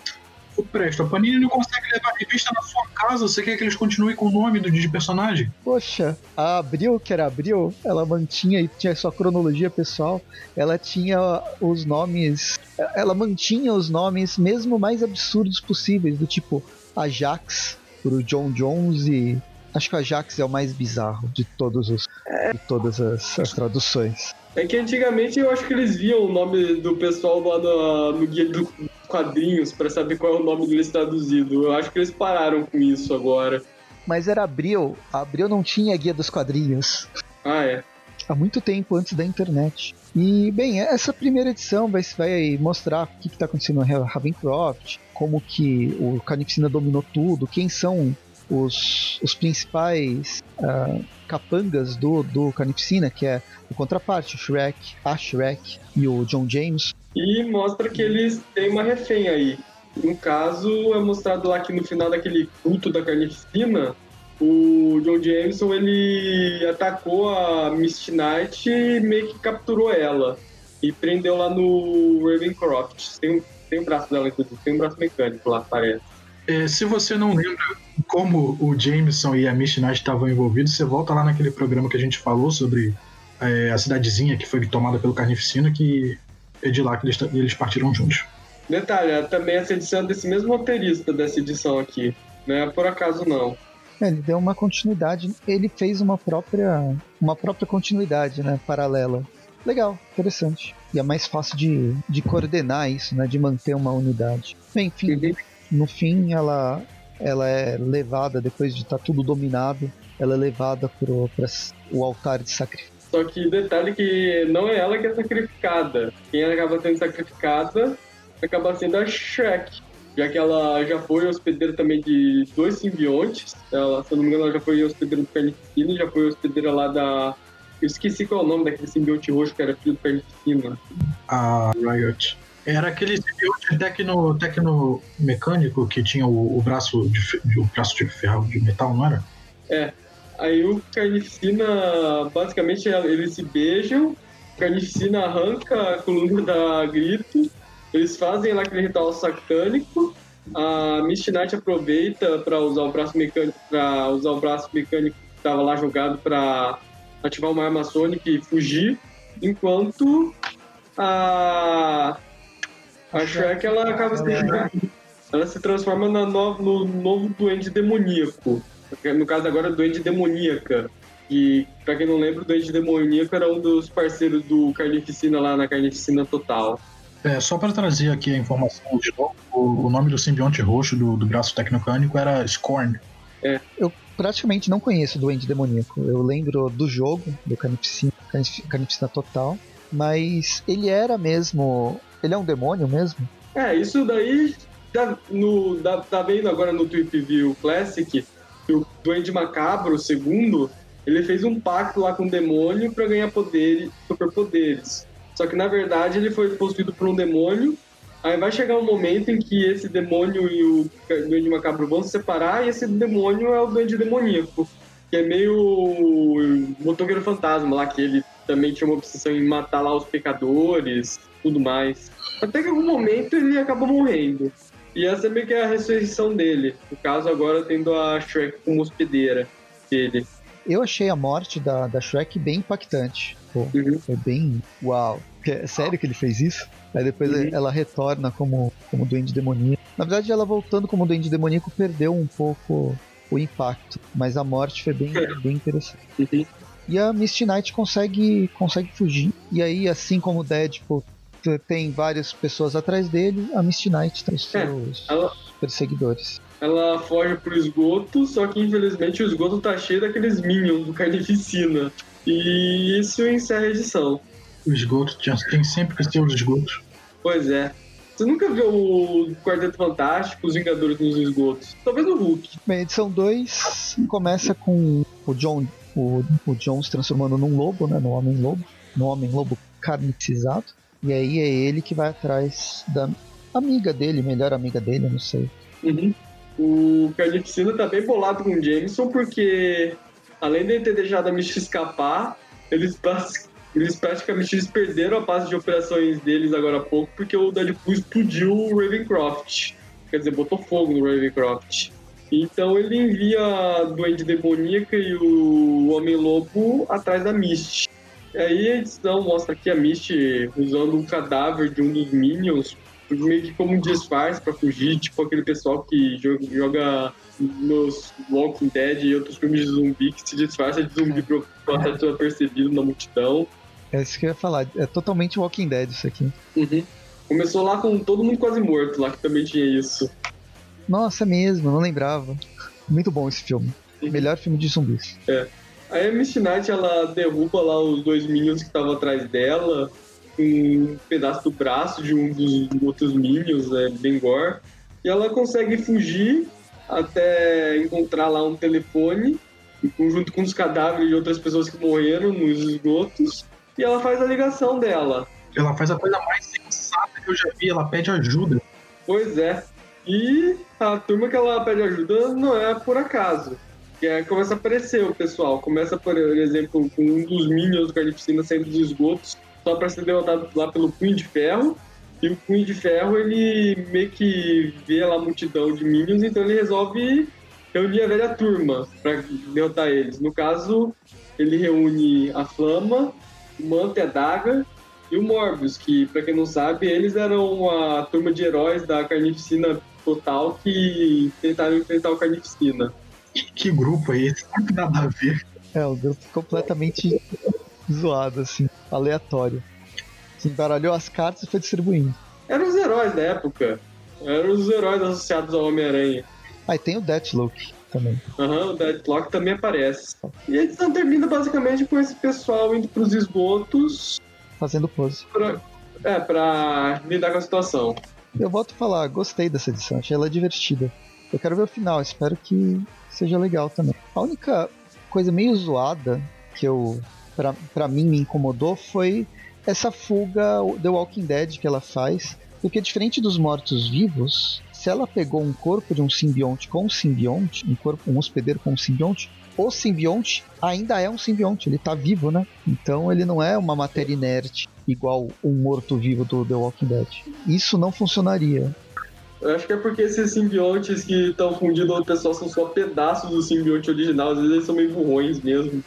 [SPEAKER 3] Presto, a Panini não consegue levar a revista na sua casa, você quer que eles continuem com o nome do de personagem?
[SPEAKER 2] Poxa, a Abril, que era Abril, ela mantinha e tinha sua cronologia pessoal, ela tinha os nomes, ela mantinha os nomes mesmo mais absurdos possíveis, do tipo Ajax pro John Jones e acho que o Ajax é o mais bizarro de todos os de todas as, as traduções.
[SPEAKER 4] É que antigamente eu acho que eles viam o nome do pessoal lá no, no guia dos quadrinhos pra saber qual é o nome deles traduzido. Eu acho que eles pararam com isso agora.
[SPEAKER 2] Mas era Abril, a Abril não tinha guia dos quadrinhos.
[SPEAKER 4] Ah, é.
[SPEAKER 2] há muito tempo antes da internet. E, bem, essa primeira edição vai, vai mostrar o que está acontecendo no Ravencroft, como que o Carnificina dominou tudo, quem são os, os principais ah, capangas do, do Carnificina, que é o contraparte, o Shrek, a Shrek e o John James.
[SPEAKER 4] E mostra que eles têm uma refém aí. No caso, é mostrado lá que no final daquele culto da carnificina, o John Jameson ele atacou a Misty Knight e meio que capturou ela. E prendeu lá no Ravencroft. Tem, um- tem o braço dela, inclusive. Tem um braço mecânico lá, parece.
[SPEAKER 3] É, se você não lembra como o Jameson e a Misty Knight estavam envolvidos, você volta lá naquele programa que a gente falou sobre é, a cidadezinha que foi tomada pelo Carnificina, que é de lá que eles, eles partiram juntos.
[SPEAKER 4] Detalhe, é também essa edição é desse mesmo roteirista dessa edição aqui. Não é por acaso, não.
[SPEAKER 2] É, Ele deu uma continuidade, ele fez uma própria, uma própria continuidade, né, paralela. Legal, interessante. E é mais fácil de, de coordenar isso, né? De manter uma unidade. Bem, enfim,
[SPEAKER 4] Uhum.
[SPEAKER 2] No fim ela, ela é levada, depois de estar tudo dominado, ela é levada para o altar de sacrifício.
[SPEAKER 4] Só que detalhe que não é ela que é sacrificada. Quem acaba sendo sacrificada acaba sendo a Shrek. Já que ela já foi hospedeira também de dois simbiontes. Ela, se eu não me engano, ela já foi hospedeira do Carnificina, já foi hospedeira lá da. Eu esqueci qual é o nome daquele simbionte roxo que era filho do Carnificina.
[SPEAKER 3] A Riot. Era aquele simbionte tecno, tecnomecânico que tinha o, o braço de, o braço de ferro, de metal, não era?
[SPEAKER 4] Aí o Carnificina, basicamente, eles se beijam, o Carnificina arranca a coluna da Grito, eles fazem lá aquele ritual satânico, a Misty Knight aproveita para usar o braço mecânico, para usar o braço mecânico que estava lá jogado para ativar uma arma sônica e fugir, enquanto a a Shrek ela acaba se ela se transforma na no, no novo duende demoníaco. No caso agora, duende demoníaca. E, pra quem não lembra, o duende demoníaco era um dos parceiros do Carnificina lá na Carnificina Total.
[SPEAKER 3] É, só para trazer aqui a informação de novo, o, o nome do simbionte roxo do, do braço tecnocânico era Scorn.
[SPEAKER 2] Praticamente não conheço o Duende Demoníaco. Eu lembro do jogo, do Carnificina, Carnif- Carnificina Total, mas ele era mesmo. Ele é um demônio mesmo?
[SPEAKER 4] É, isso daí tá, no, tá, tá vendo agora no Tweep View Classic o Duende Macabro, segundo, ele fez um pacto lá com o demônio pra ganhar poderes, superpoderes. Só que na verdade ele foi possuído por um demônio. Aí vai chegar um momento em que esse demônio e o Duende Macabro vão se separar e esse demônio é o Duende Demoníaco. Que é meio o motoqueiro fantasma lá, que ele também tinha uma obsessão em matar lá os pecadores, tudo mais. Até que em algum momento ele acaba morrendo. E essa é meio que a ressurreição dele. No caso, agora tendo a Shrek como hospedeira dele.
[SPEAKER 2] Eu achei a morte da, da Shrek bem impactante. Pô,
[SPEAKER 4] Uhum.
[SPEAKER 2] foi bem. Uau! É sério que ele fez isso? Aí depois
[SPEAKER 4] Uhum.
[SPEAKER 2] ela retorna como, como Duende Demoníaco. Na verdade, ela voltando como Duende Demoníaco perdeu um pouco o impacto. Mas a morte foi bem, bem interessante.
[SPEAKER 4] Uhum.
[SPEAKER 2] E a Misty Knight consegue, consegue fugir. E aí, assim como o Deadpool t- tem várias pessoas atrás dele, a Misty Knight tem os
[SPEAKER 4] É,
[SPEAKER 2] seus
[SPEAKER 4] ela-
[SPEAKER 2] perseguidores.
[SPEAKER 4] Ela foge pro esgoto, só que infelizmente o esgoto tá cheio daqueles minions do Carnificina. E isso encerra a edição.
[SPEAKER 3] O esgoto tem sempre que ter os esgotos.
[SPEAKER 4] Pois é. Você nunca viu o Quarteto Fantástico, os Vingadores nos esgotos? Talvez o Hulk.
[SPEAKER 2] Bem, a edição 2 começa com o John, o, o John se transformando num lobo, né? No Homem-Lobo. No Homem-Lobo carnicizado. E aí é ele que vai atrás da amiga dele, melhor amiga dele, não sei.
[SPEAKER 4] Uhum. O Carnificina tá bem bolado com o Jameson, porque além de ele ter deixado a Misty escapar, eles, eles praticamente eles perderam a base de operações deles agora há pouco, porque o Deadpool explodiu o Ravencroft. Quer dizer, botou fogo no Ravencroft. Então ele envia a Duende Demoníaca e o Homem-Lobo atrás da Misty. E aí a edição mostra aqui a Misty usando um cadáver de um dos Minions meio que como um disfarce pra fugir, tipo aquele pessoal que jo- joga nos Walking Dead e outros filmes de zumbi que se disfarça de zumbi pra passar desapercebido na multidão.
[SPEAKER 2] É isso que eu ia falar. É totalmente Walking Dead isso aqui.
[SPEAKER 4] Começou lá com todo mundo quase morto, lá que também tinha isso.
[SPEAKER 2] Nossa, é mesmo, não lembrava. Muito bom esse filme.
[SPEAKER 4] Uhum.
[SPEAKER 2] Melhor filme de zumbis.
[SPEAKER 4] Aí a Misty Knight, ela derruba lá os dois minions que estavam atrás dela, com um pedaço do braço de um dos outros minions, é, Bengor. E ela consegue fugir até encontrar lá um telefone, junto com os cadáveres de outras pessoas que morreram nos esgotos. E ela faz a ligação dela.
[SPEAKER 3] Ela faz a coisa mais sensata que eu já vi, ela pede ajuda.
[SPEAKER 4] Pois é. E a turma que ela pede ajuda não é por acaso. Que é, começa a aparecer o pessoal. Começa, por exemplo, com um dos Minions do Carnificina saindo dos esgotos, só para ser derrotado lá pelo Punho de Ferro. E o Punho de Ferro, ele meio que vê lá a multidão de Minions, então ele resolve reunir a velha turma para derrotar eles. No caso, ele reúne a Flama, o Manta e a Daga e o Morbius, que, pra quem não sabe, eles eram a turma de heróis da Carnificina Total que tentaram enfrentar o Carnificina.
[SPEAKER 3] Que, que grupo é esse? Não tem nada a ver.
[SPEAKER 2] É, o grupo completamente zoado, assim. aleatório. Se embaralhou as cartas e foi distribuindo.
[SPEAKER 4] Eram os heróis da época. Eram os heróis associados ao Homem-Aranha.
[SPEAKER 2] Aí tem o Deathloop também.
[SPEAKER 4] Aham, uhum, o Deadlock também aparece. E a edição termina basicamente com esse pessoal indo pros esgotos.
[SPEAKER 2] Fazendo pose.
[SPEAKER 4] Pra, é, pra lidar com a situação.
[SPEAKER 2] Eu volto a falar, gostei dessa edição, achei ela divertida. Eu quero ver o final, espero que seja legal também. A única coisa meio zoada que eu, pra, mim, me incomodou foi essa fuga The Walking Dead que ela faz. Porque diferente dos mortos-vivos, se ela pegou um corpo de um simbionte com um simbionte, um corpo, um hospedeiro com um simbionte, o simbionte ainda é um simbionte, ele tá vivo, né? Então ele não é uma matéria inerte igual um morto-vivo do The Walking Dead. Isso não funcionaria.
[SPEAKER 4] Eu acho que é porque esses simbiontes que estão fundidos ao pessoal são só pedaços do simbionte original, às vezes eles são meio burrões mesmo.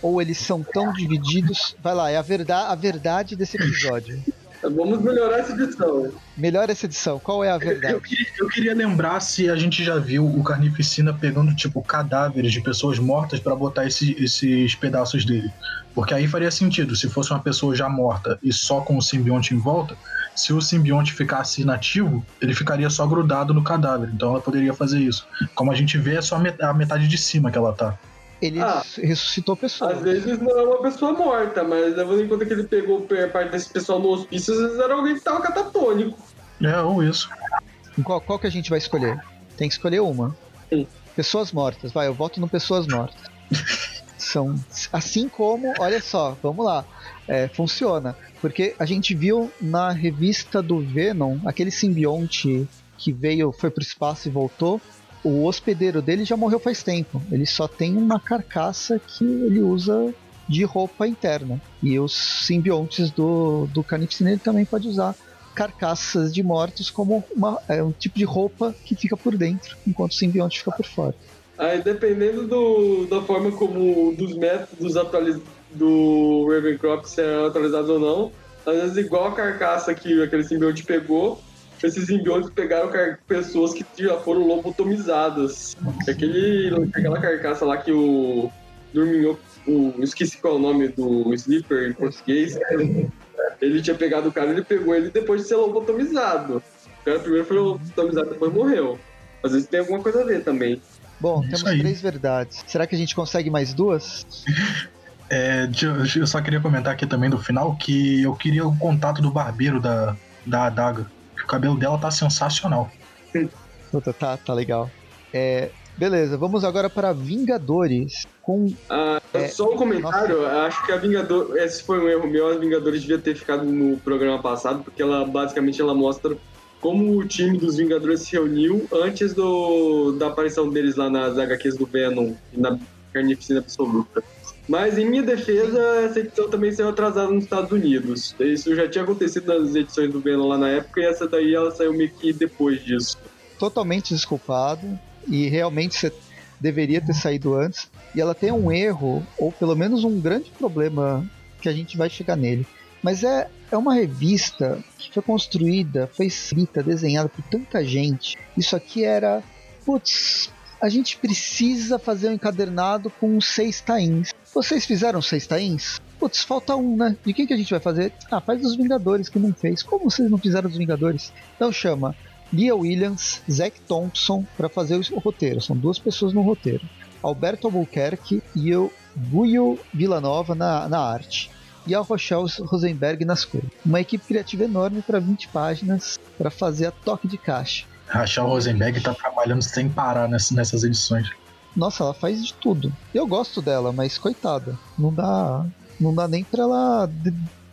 [SPEAKER 2] Ou eles são tão divididos. Vai lá, é a verdade, a verdade desse episódio.
[SPEAKER 4] Vamos melhorar essa edição.
[SPEAKER 2] Melhora essa edição. Qual é a verdade?
[SPEAKER 3] Eu, eu, queria, eu, queria, lembrar se a gente já viu o Carnificina pegando, tipo, cadáveres de pessoas mortas para botar esse, esses pedaços dele. Porque aí faria sentido. Se fosse uma pessoa já morta e só com o simbionte em volta, se o simbionte ficasse inativo, ele ficaria só grudado no cadáver. Então ela poderia fazer isso. Como a gente vê, é só a metade de cima que ela tá
[SPEAKER 2] ele ah, ressuscitou pessoas.
[SPEAKER 4] Às vezes não é uma pessoa morta, mas levando em conta que ele pegou parte desse pessoal no hospício, às vezes era alguém que tava catatônico.
[SPEAKER 3] É, ou isso.
[SPEAKER 2] Qual, qual que a gente vai escolher? Tem que escolher uma.
[SPEAKER 4] Sim.
[SPEAKER 2] Pessoas mortas, vai, eu voto no pessoas mortas. São assim como, olha só, vamos lá. É, funciona. Porque a gente viu na revista do Venom aquele simbionte que veio, foi pro espaço e voltou o hospedeiro dele já morreu faz tempo. Ele só tem uma carcaça que ele usa de roupa interna. E os simbiontes do, do Carnificina ele também pode usar carcaças de mortos como uma, é, um tipo de roupa que fica por dentro, enquanto o simbionte fica por fora.
[SPEAKER 4] Aí dependendo do, da forma como dos métodos atualiz, do Ravencroft serão atualizados ou não, às vezes igual a carcaça que aquele simbionte pegou, esses simbiontes pegaram pessoas que já foram lobotomizadas. Aquele, aquela carcaça lá que o Dorminhoco, o, esqueci qual é o nome do Sleeper em português, ele tinha pegado o cara, ele pegou ele depois de ser lobotomizado. O cara primeiro foi lobotomizado, depois morreu. Às vezes tem alguma coisa a ver também.
[SPEAKER 2] Bom, temos três verdades. Será que a gente consegue mais duas?
[SPEAKER 3] É, eu só queria comentar aqui também no final que eu queria o contato do barbeiro da, da adaga. O cabelo dela tá sensacional.
[SPEAKER 2] Puta, tá, tá legal. É, beleza, vamos agora para Vingadores. Com,
[SPEAKER 4] ah, é, só um comentário, nossa. acho que a Vingador, esse foi um erro meu, a Vingadores devia ter ficado no programa passado, porque ela basicamente ela mostra como o time dos Vingadores se reuniu antes do, da aparição deles lá nas HQs do Venom e na Carnificina Absoluta. Mas em minha defesa, essa edição também saiu atrasada nos Estados Unidos. Isso já tinha acontecido nas edições do Venom lá na época e essa daí ela saiu meio que depois disso.
[SPEAKER 2] Totalmente desculpado e realmente você deveria ter saído antes. E ela tem um erro, ou pelo menos um grande problema que a gente vai chegar nele. Mas é, é uma revista que foi construída, foi escrita, desenhada por tanta gente. Isso aqui era. Putz, a gente precisa fazer um encadernado com seis tains. Vocês fizeram seis tains? Putz, falta um, né? De quem que a gente vai fazer? Ah, faz dos Vingadores que não fez. Como vocês não fizeram dos Vingadores? Então chama Lia Williams, Zack Thompson para fazer o roteiro. São duas pessoas no roteiro. Alberto Albuquerque e o Guyo Villanova na, na arte. E a Rochelle Rosenberg nas cores. Uma equipe criativa enorme para 20 páginas para fazer a toque de caixa.
[SPEAKER 3] Rachel Rosenberg tá trabalhando sem parar nessas edições.
[SPEAKER 2] Nossa, ela faz de tudo. Eu gosto dela, mas coitada, não dá, não dá nem pra ela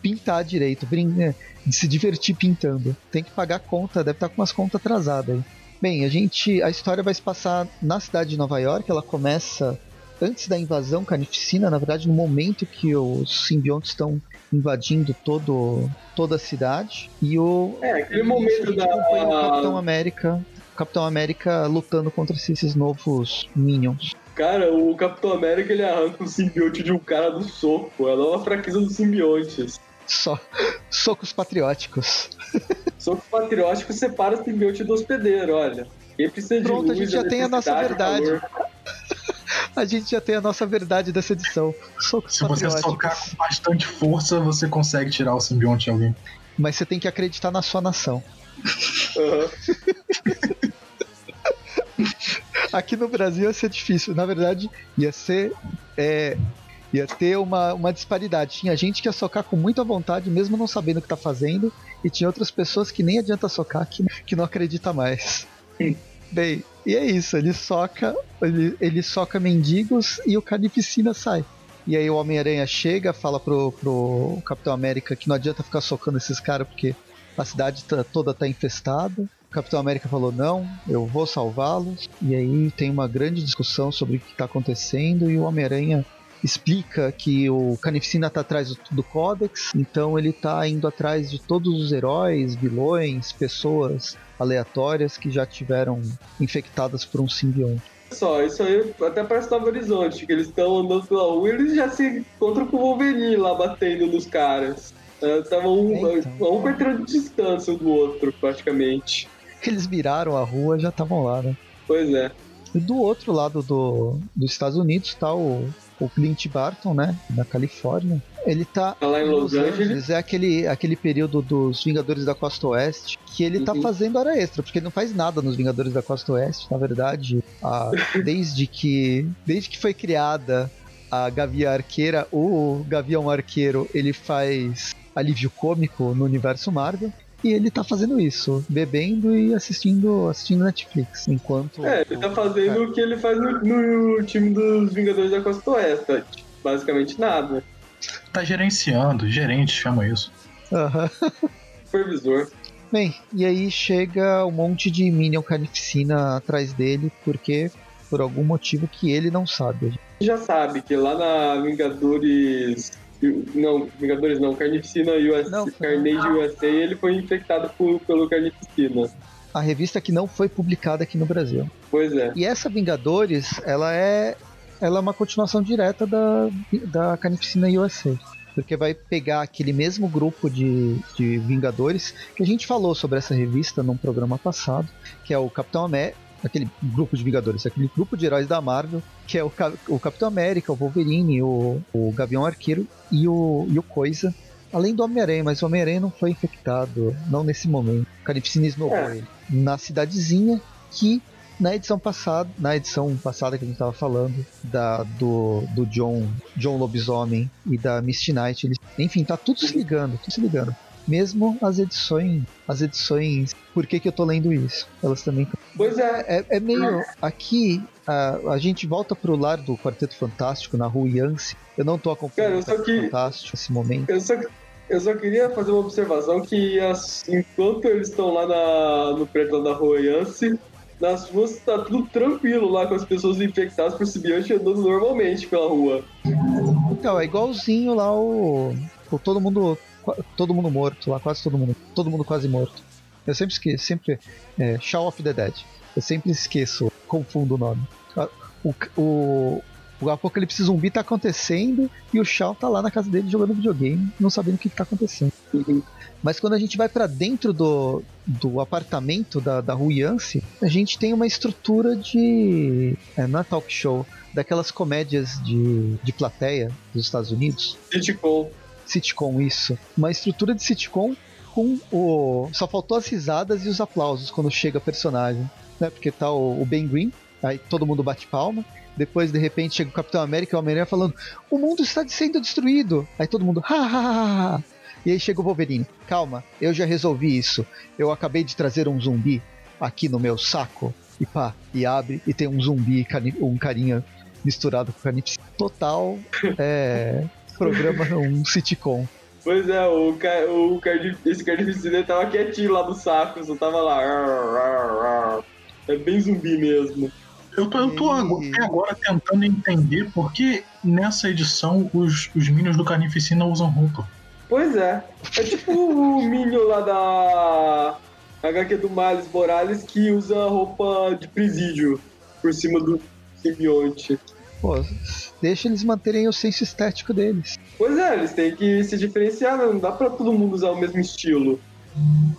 [SPEAKER 2] pintar direito, brincar, se divertir pintando. Tem que pagar conta, deve estar tá com umas contas atrasadas aí. Bem, a gente, a história vai se passar na cidade de Nova York. Ela começa antes da invasão carnificina, na verdade, no momento que os simbiontes estão invadindo todo, toda a cidade. E o.
[SPEAKER 4] É, aquele momento da.
[SPEAKER 2] O Capitão América. Capitão América lutando contra esses novos Minions.
[SPEAKER 4] Cara, o Capitão América ele arranca o simbionte de um cara do soco. É a nova fraqueza dos simbiontes.
[SPEAKER 2] Só socos patrióticos.
[SPEAKER 4] Soco patriótico separa o simbionte do hospedeiro, olha. Quem precisa
[SPEAKER 2] Pronto,
[SPEAKER 4] de
[SPEAKER 2] luz, a gente já tem a nossa verdade. A gente já tem a nossa verdade dessa edição. Socos
[SPEAKER 3] Se você
[SPEAKER 2] patrióticos.
[SPEAKER 3] socar com bastante força, você consegue tirar o simbionte de alguém.
[SPEAKER 2] Mas você tem que acreditar na sua nação.
[SPEAKER 4] Aham.
[SPEAKER 2] Aqui no Brasil ia ser difícil. Na verdade, ia ser. é, ia ter uma, uma disparidade. Tinha gente que ia socar com muita vontade, mesmo não sabendo o que tá fazendo, e tinha outras pessoas que nem adianta socar, que, que não acredita mais. Bem, e é isso, ele soca, ele, ele soca mendigos e o Carnificina sai. E aí o Homem-Aranha chega, fala pro, pro Capitão América que não adianta ficar socando esses caras porque a cidade tá- toda tá infestada. Capitão América falou: não, eu vou salvá-los. E aí tem uma grande discussão sobre o que está acontecendo e o Homem-Aranha explica que o Carnificina tá atrás do, do Codex, então ele tá indo atrás de todos os heróis, vilões, pessoas aleatórias que já tiveram infectadas por um simbionte.
[SPEAKER 4] Só, isso aí até parece Novo Horizonte, que eles estão andando pela rua e eles já se encontram com o Wolverine lá batendo nos caras. Estavam um,
[SPEAKER 2] É, então.
[SPEAKER 4] um quarteirão de distância um do outro, praticamente.
[SPEAKER 2] Eles viraram a rua já estavam lá, né?
[SPEAKER 4] Pois é.
[SPEAKER 2] E do outro lado do, dos Estados Unidos tá o, o Clint Barton, né? Na Califórnia. Ele tá
[SPEAKER 4] Tá lá em Los Angeles.
[SPEAKER 2] É aquele, aquele período dos Vingadores da Costa Oeste que ele tá
[SPEAKER 4] Uhum.
[SPEAKER 2] fazendo hora extra, porque ele não faz nada nos Vingadores da Costa Oeste, na verdade. a- desde, que, desde que foi criada a Gavião Arqueira, o Gavião Arqueiro, ele faz alívio cômico no universo Marvel. E ele tá fazendo isso, bebendo e assistindo, assistindo Netflix. Enquanto.
[SPEAKER 4] É, ele tá fazendo o que ele faz no, no time dos Vingadores da Costa Oeste. Basicamente nada.
[SPEAKER 3] Tá gerenciando, gerente chama isso.
[SPEAKER 2] Aham.
[SPEAKER 4] Supervisor.
[SPEAKER 2] Bem, e aí chega um monte de Minion Carnificina atrás dele, porque por algum motivo que ele não sabe.
[SPEAKER 4] Já sabe que lá na Vingadores. Não, Vingadores não, Carnificina USA,
[SPEAKER 2] Não, foi-
[SPEAKER 4] Carnage USA, ele foi infectado por- pelo Carnificina.
[SPEAKER 2] A revista que não foi publicada aqui no Brasil.
[SPEAKER 4] Pois é.
[SPEAKER 2] E essa Vingadores, ela é, ela é uma continuação direta da, da Carnificina USA. Porque vai pegar aquele mesmo grupo de, de Vingadores que a gente falou sobre essa revista num programa passado, que é o Capitão América, aquele grupo de Vingadores, aquele grupo de heróis da Marvel, que é o, o Capitão América, o Wolverine, o, o Gavião Arqueiro e o, e o Coisa. Além do Homem-Aranha, mas o Homem-Aranha não foi infectado, não nesse momento. O Carnificina esnovou
[SPEAKER 4] É.
[SPEAKER 2] ele. Na cidadezinha que na edição passada, na edição passada que a gente tava falando, da, do, do John, John Lobisomem e da Misty Knight, eles, enfim, tá tudo se ligando, tudo se ligando. Mesmo as edições, as edições, por que que eu tô lendo isso? Elas também
[SPEAKER 4] Pois é.
[SPEAKER 2] é, é meio. Aqui, a, a gente volta pro lar do Quarteto Fantástico, na rua Yance. Eu não tô acompanhando
[SPEAKER 4] Cara,
[SPEAKER 2] o
[SPEAKER 4] que-
[SPEAKER 2] Fantástico nesse momento.
[SPEAKER 4] Eu só, eu só queria fazer uma observação que as- enquanto eles estão lá na- no prédio da rua Yance, nas ruas tá tudo tranquilo lá com as pessoas infectadas por simbionte andando normalmente pela rua.
[SPEAKER 2] Então, é igualzinho lá o. o todo mundo. Todo mundo morto lá, quase todo mundo. Todo mundo quase morto. Eu sempre esqueço, sempre. É, Shaw of the Dead. Eu sempre esqueço, confundo o nome. O, o, o apocalipse zumbi tá acontecendo e o Shaw tá lá na casa dele jogando videogame, não sabendo o que, que tá acontecendo. Mas quando a gente vai pra dentro do, do apartamento da, da Rua Yance, a gente tem uma estrutura de. É, não é talk show, daquelas comédias de, de plateia dos Estados Unidos.
[SPEAKER 4] Sitcom.
[SPEAKER 2] Sitcom, isso. Uma estrutura de sitcom com o. Só faltou as risadas e os aplausos quando chega o personagem. Né? Porque tá o, Ben Green, aí todo mundo bate palma. Depois, de repente, chega o Capitão América e o Homem-Aranha falando: O mundo está sendo destruído. Aí todo mundo, ha, ha, ha. E aí chega o Wolverine: Calma, eu já resolvi isso. Eu acabei de trazer um zumbi aqui no meu saco. E pá, e abre e tem um zumbi, um carinha misturado com carnificina. Total, é. Programa, um sitcom.
[SPEAKER 4] Pois é, o, ca- o esse carnificina tava quietinho lá no saco, só tava lá. É bem zumbi mesmo.
[SPEAKER 3] Eu tô, eu tô até agora tentando entender por que nessa edição os, os Minions do Carnificina usam roupa.
[SPEAKER 4] Pois é. É tipo o Minion lá da HQ do Miles Morales que usa roupa de presídio por cima do simbionte.
[SPEAKER 2] Pô, deixa eles manterem o senso estético deles.
[SPEAKER 4] Pois é, eles têm que se diferenciar, né? não dá pra todo mundo usar o mesmo estilo.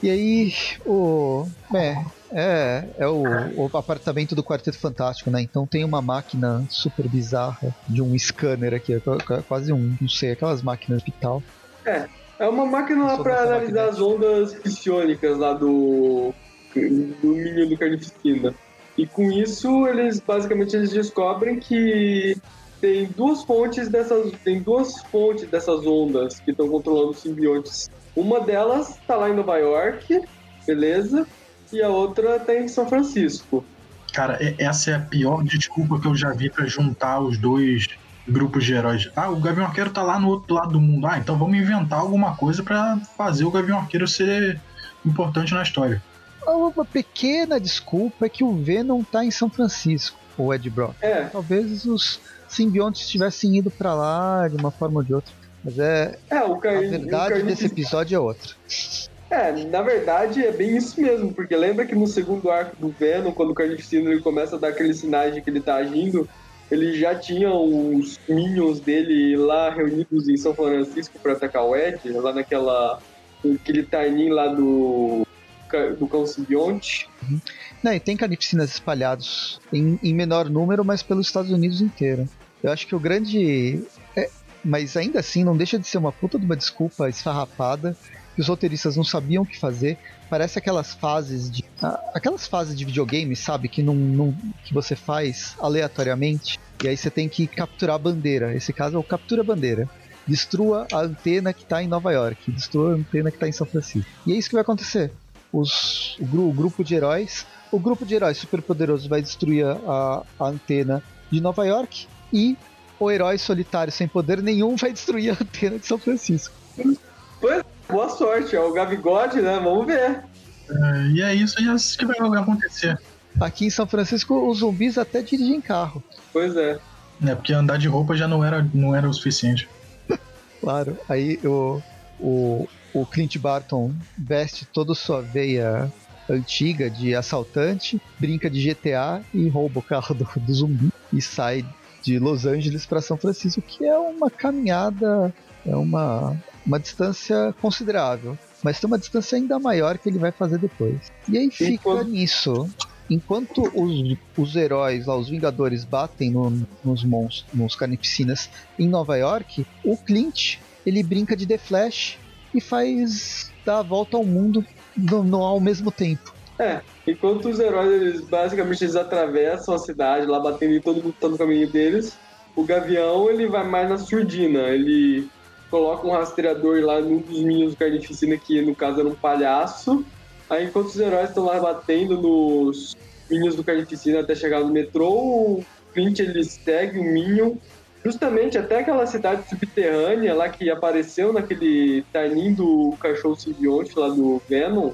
[SPEAKER 2] E aí, o. É, é, é o, o, apartamento do Quarteto Fantástico, né? Então tem uma máquina super bizarra de um scanner aqui, é quase um, não sei, aquelas máquinas de tal.
[SPEAKER 4] É, é uma máquina lá pra analisar as ondas psiônicas lá do. do Minion do Carnificina. E com isso, eles basicamente eles descobrem que tem duas fontes dessas. Tem duas fontes dessas ondas que estão controlando os simbiontes. Uma delas tá lá em Nova York, beleza? E a outra tá em São Francisco.
[SPEAKER 3] Cara, essa é a pior desculpa que eu já vi para juntar os dois grupos de heróis. Ah, o Gavião Arqueiro tá lá no outro lado do mundo. Ah, então vamos inventar alguma coisa para fazer o Gavião Arqueiro ser importante na história.
[SPEAKER 2] Uma pequena desculpa é que o Venom tá em São Francisco, o Ed Brock.
[SPEAKER 4] É.
[SPEAKER 2] Talvez os simbiontes tivessem ido para lá de uma forma ou de outra. Mas é.
[SPEAKER 4] é.
[SPEAKER 2] A verdade desse episódio é outra.
[SPEAKER 4] É, na verdade é bem isso mesmo, porque lembra que no segundo arco do Venom, quando o Carnificina ele começa a dar aqueles sinais de que ele tá agindo, ele já tinha os minions dele lá reunidos em São Francisco para atacar o Ed, lá naquela. aquele tiny lá do. Do cão simbionte.
[SPEAKER 2] Uhum. Não, e tem carnificinas espalhados em, em menor número, mas pelos Estados Unidos inteiro. Eu acho que o grande. É, mas ainda assim, não deixa de ser uma puta de uma desculpa esfarrapada que os roteiristas não sabiam o que fazer. Parece aquelas fases de. Aquelas fases de videogame, sabe? Que, não, não, que você faz aleatoriamente. E aí você tem que capturar a bandeira. Esse caso é o Captura Bandeira. Destrua a antena que está em Nova York. Destrua a antena que está em São Francisco. E é isso que vai acontecer. Os, o, o grupo de heróis. O grupo de heróis superpoderosos vai destruir a, a antena de Nova York. E o herói solitário sem poder nenhum vai destruir a antena de São Francisco.
[SPEAKER 4] Pois, boa sorte, é o Gavigode, né? Vamos ver.
[SPEAKER 3] É, e é isso, é isso que vai acontecer.
[SPEAKER 2] Aqui em São Francisco, os zumbis até dirigem carro.
[SPEAKER 4] Pois é.
[SPEAKER 3] É, porque andar de roupa já não era, não era o suficiente.
[SPEAKER 2] claro, aí o, o, o Clint Barton veste toda sua veia antiga de assaltante, brinca de GTA e rouba o carro do, do zumbi e sai de Los Angeles para São Francisco, que é uma caminhada, é uma, uma distância considerável. Mas tem uma distância ainda maior que ele vai fazer depois. E aí fica Enquanto... nisso. Enquanto os, os heróis lá, os Vingadores, batem no, nos monstros, nos carnificinas em Nova York, o Clint ele brinca de The Flash e faz dar a volta ao mundo no, no, ao mesmo tempo.
[SPEAKER 4] É, enquanto os heróis, eles basicamente eles atravessam a cidade, lá batendo em todo mundo tá no caminho deles, o Gavião ele vai mais na surdina, ele coloca um rastreador lá num dos minions do Carnificina, que no caso era um palhaço. Aí enquanto os heróis estão lá batendo nos minions do Carnificina até chegar no metrô, o Clint ele segue o Minion justamente até aquela cidade subterrânea lá que apareceu naquele timing do cachorro simbionte lá do Venom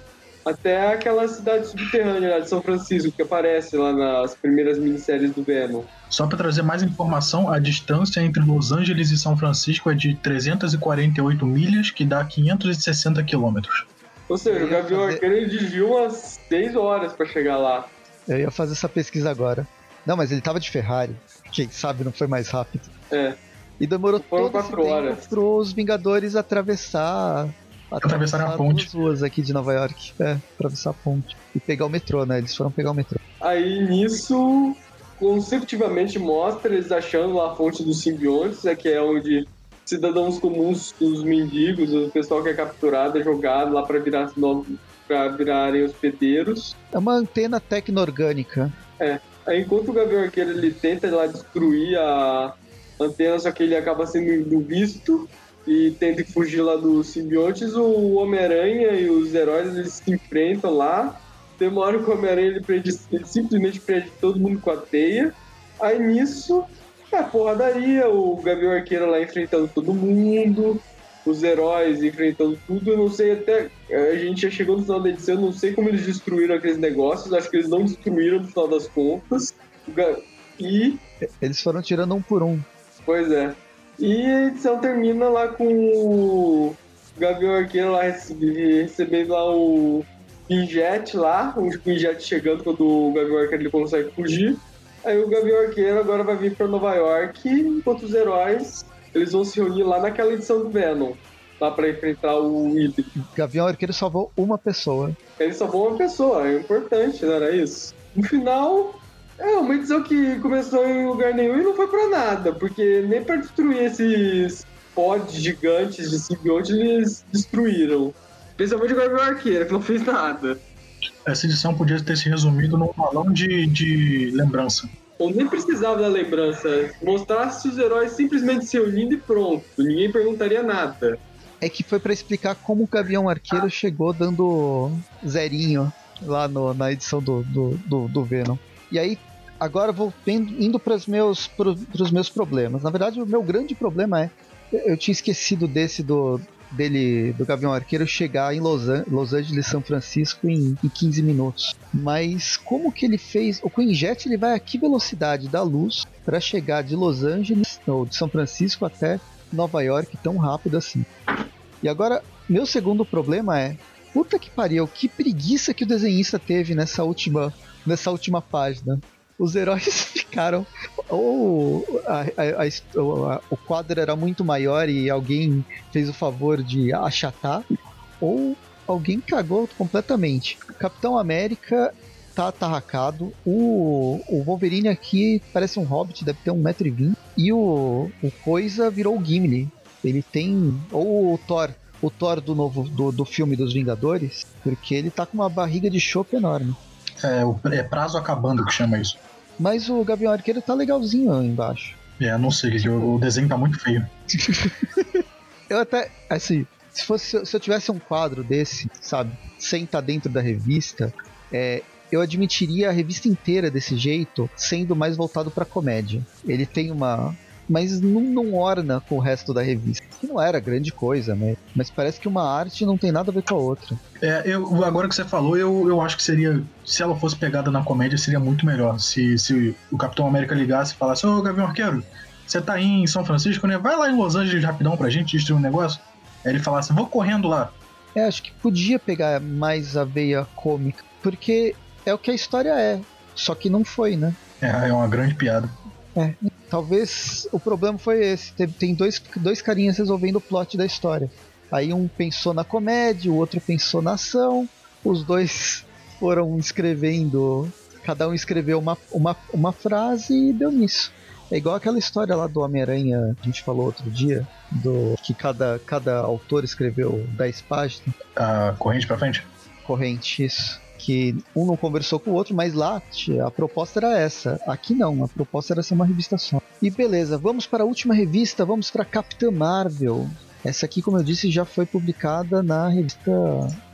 [SPEAKER 4] até aquela cidade subterrânea lá de São Francisco, que aparece lá nas primeiras minisséries do Venom.
[SPEAKER 3] Só para trazer mais informação, a distância entre Los Angeles e São Francisco é de 348 milhas, que dá 560 quilômetros.
[SPEAKER 4] Ou seja, o Gavião fazer... Arqueiro desviou umas 6 horas para chegar lá.
[SPEAKER 2] Eu ia fazer essa pesquisa agora. Não, mas ele tava de Ferrari. Quem sabe não foi mais rápido.
[SPEAKER 4] É.
[SPEAKER 2] E demorou todo esse tempo para os Vingadores atravessar
[SPEAKER 3] atravessar a ponte.
[SPEAKER 2] Duas ruas aqui de Nova York. É, atravessar a ponte. E pegar o metrô, né? Eles foram pegar o metrô.
[SPEAKER 4] Aí nisso, consecutivamente mostra eles achando lá a fonte dos simbiontes, é que é onde cidadãos comuns, os mendigos, o pessoal que é capturado, é jogado lá para virar para virarem hospedeiros.
[SPEAKER 2] É uma antena tecno-orgânica.
[SPEAKER 4] É. Aí enquanto o Gavião Arqueiro ele tenta lá destruir a antena, só que ele acaba sendo visto e tenta fugir lá dos simbiontes, o Homem-Aranha e os heróis eles se enfrentam lá. Demora que o Homem-Aranha ele, prende, ele simplesmente prende todo mundo com a teia. Aí nisso, é porradaria, o Gavião Arqueiro lá enfrentando todo mundo, os heróis enfrentando tudo. Eu não sei até. A gente já chegou no final da edição, eu não sei como eles destruíram aqueles negócios, acho que eles não destruíram no final das contas. E.
[SPEAKER 2] Eles foram tirando um por um.
[SPEAKER 4] Pois é. E a edição termina lá com o Gavião Arqueiro lá recebendo lá o Pinjet lá, o Pinjet chegando quando o Gavião Arqueiro ele consegue fugir. Aí o Gavião Arqueiro agora vai vir para Nova York, enquanto os heróis eles vão se reunir lá naquela edição do Venom. lá pra enfrentar o híbrido.
[SPEAKER 2] Gavião Arqueiro salvou uma pessoa.
[SPEAKER 4] Ele salvou uma pessoa, é importante, não era isso? No final, é uma edição que começou em lugar nenhum e não foi pra nada, porque nem pra destruir esses pods gigantes de simbionte eles destruíram. Especialmente o Gavião Arqueiro, que não fez nada.
[SPEAKER 3] Essa edição podia ter se resumido num balão de, de lembrança.
[SPEAKER 4] Ou nem precisava da lembrança. Mostrasse os heróis simplesmente se unindo e pronto. Ninguém perguntaria nada.
[SPEAKER 2] É que foi pra explicar como o Gavião Arqueiro chegou dando zerinho lá no- na edição do, do, do, do Venom. E aí, agora vou indo- para os meus, pro- pros meus problemas. Na verdade, o meu grande problema é. eu- Eu tinha esquecido desse do. Dele, do Gavião Arqueiro, chegar em Los, An- Los Angeles, São Francisco em, em 15 minutos. Mas como que ele fez? O Quinjet ele vai a que velocidade da luz para chegar de Los Angeles, ou de São Francisco até Nova York tão rápido assim? E agora, meu segundo problema é. Puta que pariu, que preguiça que o desenhista teve nessa última, nessa última página. Os heróis ficaram. Ou a- a- a o quadro era muito maior e alguém fez o favor de achatar, ou alguém cagou completamente. Capitão América tá atarracado. O, o Wolverine aqui parece um hobbit, deve ter 1,20m. E o, o Coisa virou o Gimli. Ele tem. Ou o Thor. O Thor do novo do, do filme dos Vingadores. Porque ele tá com uma barriga de chope enorme.
[SPEAKER 3] É, o- é prazo acabando que chama isso.
[SPEAKER 2] Mas o Gavião Arqueiro tá legalzinho aí embaixo.
[SPEAKER 3] É, não sei, o, o desenho tá muito feio.
[SPEAKER 2] Eu até, assim, se, fosse, se eu tivesse um quadro desse, sabe, sem estar dentro da revista, é, eu admitiria a revista inteira desse jeito, sendo mais voltado pra comédia. Ele tem uma. Mas não, não orna com o resto da revista. Que não era grande coisa, né? Mas parece que uma arte não tem nada a ver com a outra.
[SPEAKER 3] É, eu, agora que você falou, eu, eu acho que seria. Se ela fosse pegada na comédia, seria muito melhor. Se, se o Capitão América ligasse e falasse: Ô Gavião Arqueiro, você tá aí em São Francisco, né? Vai lá em Los Angeles rapidão pra gente destruir um negócio. Aí ele falasse: Vou correndo lá.
[SPEAKER 2] É, acho que podia pegar mais a veia cômica. Porque é o que a história é. Só que não foi, né?
[SPEAKER 3] É, é uma grande piada.
[SPEAKER 2] Talvez o problema foi esse. Tem, dois, dois carinhas resolvendo o plot da história. Aí um pensou na comédia, o outro pensou na ação. Os dois foram escrevendo. Cada um escreveu uma, uma, uma frase e deu nisso. É igual aquela história lá do Homem-Aranha, a gente falou outro dia, do que cada, cada autor escreveu 10 páginas.
[SPEAKER 3] A corrente pra frente?
[SPEAKER 2] corrente, isso. Que um não conversou com o outro, mas lá a proposta era essa. Aqui não, a proposta era ser uma revista só. E beleza, vamos para a última revista, vamos para Capitã Marvel. Essa aqui, como eu disse, já foi publicada na revista,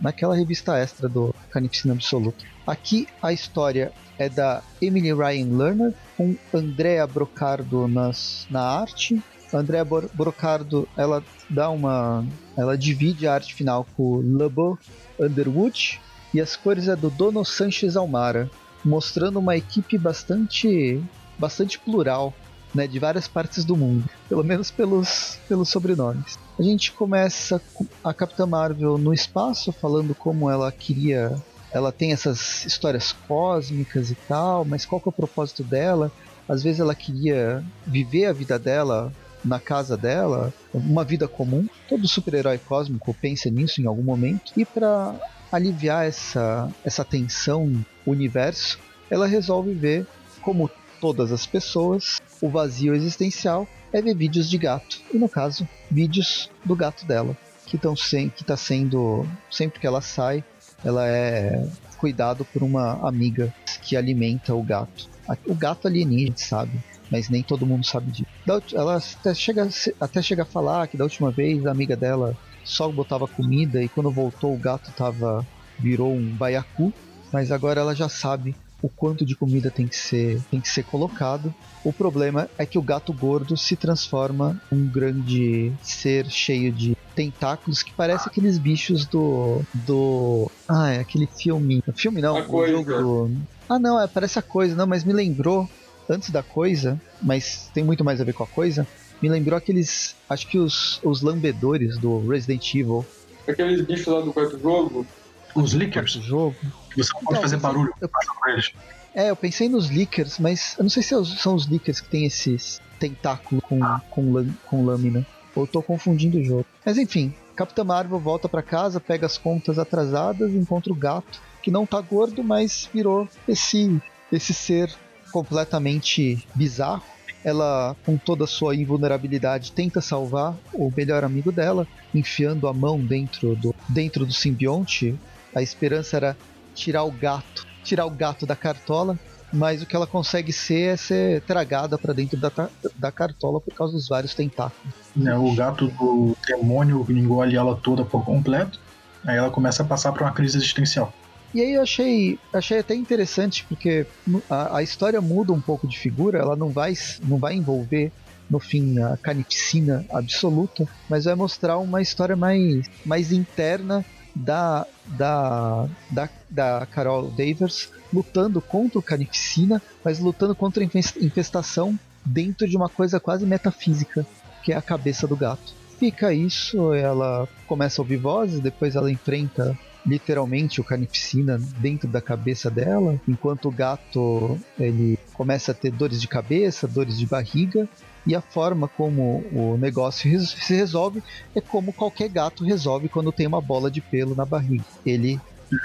[SPEAKER 2] naquela revista extra do Carnificina Absoluto. Aqui a história é da Emily Ryan Lerner com Andrea Brocardo nas, na arte. Andrea Brocardo, ela dá uma, ela divide a arte final com o Lebo Underwood e as cores é do Dono Sanchez Almara, mostrando uma equipe bastante, bastante plural, né, de várias partes do mundo, pelo menos pelos, pelos sobrenomes. A gente começa com a Capitã Marvel no espaço, falando como ela queria. Ela tem essas histórias cósmicas e tal, mas qual que é o propósito dela? Às vezes ela queria viver a vida dela na casa dela, uma vida comum. Todo super-herói cósmico pensa nisso em algum momento. E para aliviar essa, essa tensão universo, ela resolve ver, como todas as pessoas, o vazio existencial é ver vídeos de gato. E no caso, vídeos do gato dela, que estão que tá sendo sempre que ela sai, ela é cuidado por uma amiga que alimenta o gato. O gato alienígena, sabe? Mas nem todo mundo sabe disso. Ela até chega, até chega a falar que da última vez a amiga dela só botava comida e quando voltou o gato tava virou um baiacu, mas agora ela já sabe o quanto de comida tem que ser tem que ser colocado. O problema é que o gato gordo se transforma um grande ser cheio de tentáculos que parece aqueles bichos do do ah, é aquele filme, filme não,
[SPEAKER 4] A
[SPEAKER 2] o
[SPEAKER 4] Coisa.
[SPEAKER 2] jogo do Ah, não, é, parece a coisa, não, mas me lembrou antes da coisa, mas tem muito mais a ver com a coisa. Me lembrou aqueles, acho que os, os lambedores do Resident Evil,
[SPEAKER 4] Aqueles bichos lá do quarto jogo.
[SPEAKER 3] Os
[SPEAKER 2] quarto
[SPEAKER 3] Lickers,
[SPEAKER 2] jogo.
[SPEAKER 3] que você não pode
[SPEAKER 2] Então,
[SPEAKER 3] fazer barulho
[SPEAKER 2] eu-
[SPEAKER 3] com eles.
[SPEAKER 2] É, eu pensei nos Lickers, mas eu não sei se é são os Lickers que tem esses tentáculos com, com, lã- com lâmina. Ou eu tô confundindo o jogo. Mas enfim, Capitã Marvel volta para casa, pega as contas atrasadas, encontra o gato, que não tá gordo, mas virou esse, esse ser completamente bizarro. Ela, com toda a sua invulnerabilidade, tenta salvar o melhor amigo dela, enfiando a mão dentro do, dentro do simbionte. A esperança era tirar o gato, tirar o gato da cartola, mas o que ela consegue ser é ser tragada para dentro da, da cartola por causa dos vários tentáculos.
[SPEAKER 3] É, o gato do demônio engole ela toda por completo, aí ela começa a passar por uma crise existencial.
[SPEAKER 2] E aí eu achei, achei até interessante, porque a, a história muda um pouco de figura, ela não vai, não vai envolver no fim a carnificina absoluta, mas vai mostrar uma história mais, mais interna da, da, da, da Carol Davers lutando contra o carnificina, mas lutando contra a infestação dentro de uma coisa quase metafísica, que é a cabeça do gato. Fica isso, ela começa a ouvir vozes, depois ela enfrenta literalmente o carnificina dentro da cabeça dela, enquanto o gato ele começa a ter dores de cabeça, dores de barriga, e a forma como o negócio se resolve é como qualquer gato resolve quando tem uma bola de pelo na barriga. Ele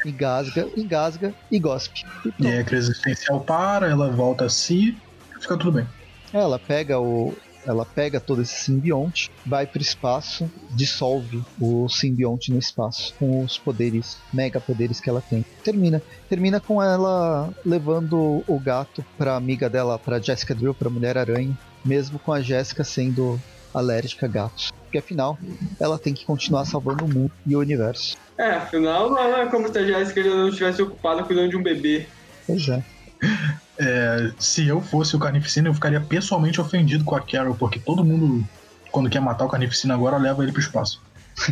[SPEAKER 2] engasga, engasga e gospe.
[SPEAKER 3] E, e aí a crise existencial para, ela volta a si, fica tudo bem.
[SPEAKER 2] Ela pega o, ela pega todo esse simbionte, vai para o espaço, dissolve o simbionte no espaço com os poderes, mega poderes que ela tem. Termina, termina com ela levando o gato para amiga dela, para Jessica Drill, para Mulher Aranha, mesmo com a Jessica sendo alérgica a gatos. Porque afinal, ela tem que continuar salvando o mundo e o universo.
[SPEAKER 4] É, afinal, não é como se a Jessica não estivesse ocupada cuidando de um bebê.
[SPEAKER 2] Pois é.
[SPEAKER 3] É, se eu fosse o Carnificina, eu ficaria pessoalmente ofendido com a Carol, porque todo mundo, quando quer matar o Carnificina agora, leva ele pro espaço.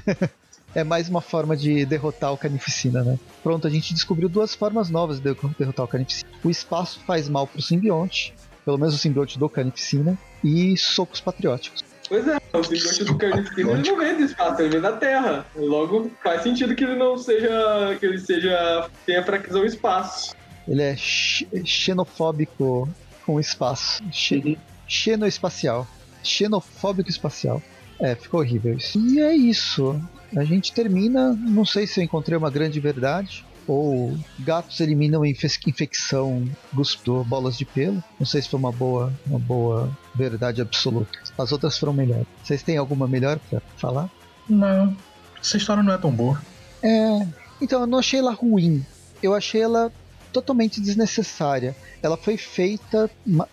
[SPEAKER 2] é mais uma forma de derrotar o Carnificina, né? Pronto, a gente descobriu duas formas novas de derrotar o Carnificina. O espaço faz mal pro simbionte, pelo menos o simbionte do Carnificina, e socos patrióticos.
[SPEAKER 4] Pois é, o simbionte do Carnificina ele não vem do espaço, ele vem da Terra. Logo, faz sentido que ele não seja. que ele seja. tenha fraqueza ao espaço.
[SPEAKER 2] Ele é xenofóbico com espaço. Uhum. Xenoespacial. Xenofóbico espacial. É, ficou horrível isso. E é isso. A gente termina. Não sei se eu encontrei uma grande verdade. Ou gatos eliminam infecção cuspindo bolas de pelo. Não sei se foi uma boa, uma boa verdade absoluta. As outras foram melhores. Vocês têm alguma melhor pra falar?
[SPEAKER 3] Não. Essa história não é tão boa.
[SPEAKER 2] É. Então, eu não achei ela ruim. Eu achei ela totalmente desnecessária. Ela foi feita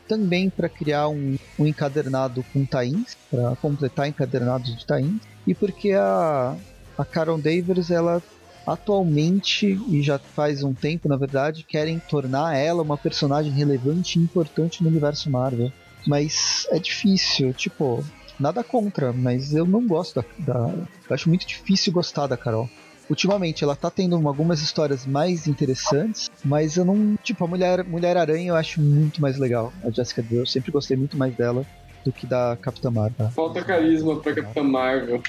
[SPEAKER 2] também para criar um, um, encadernado com tains, para completar encadernados de tains, e porque a, a Carol Davers, ela atualmente, e já faz um tempo na verdade, querem tornar ela uma personagem relevante e importante no universo Marvel. Mas é difícil, tipo, nada contra, mas eu não gosto da, da. Eu acho muito difícil gostar da Carol ultimamente ela tá tendo algumas histórias mais interessantes, mas eu não. Tipo, a Mulher, Mulher Aranha eu acho muito mais legal. A Jessica Drew, eu sempre gostei muito mais dela do que da Capitã Marvel.
[SPEAKER 4] Falta carisma pra Capitã Marvel.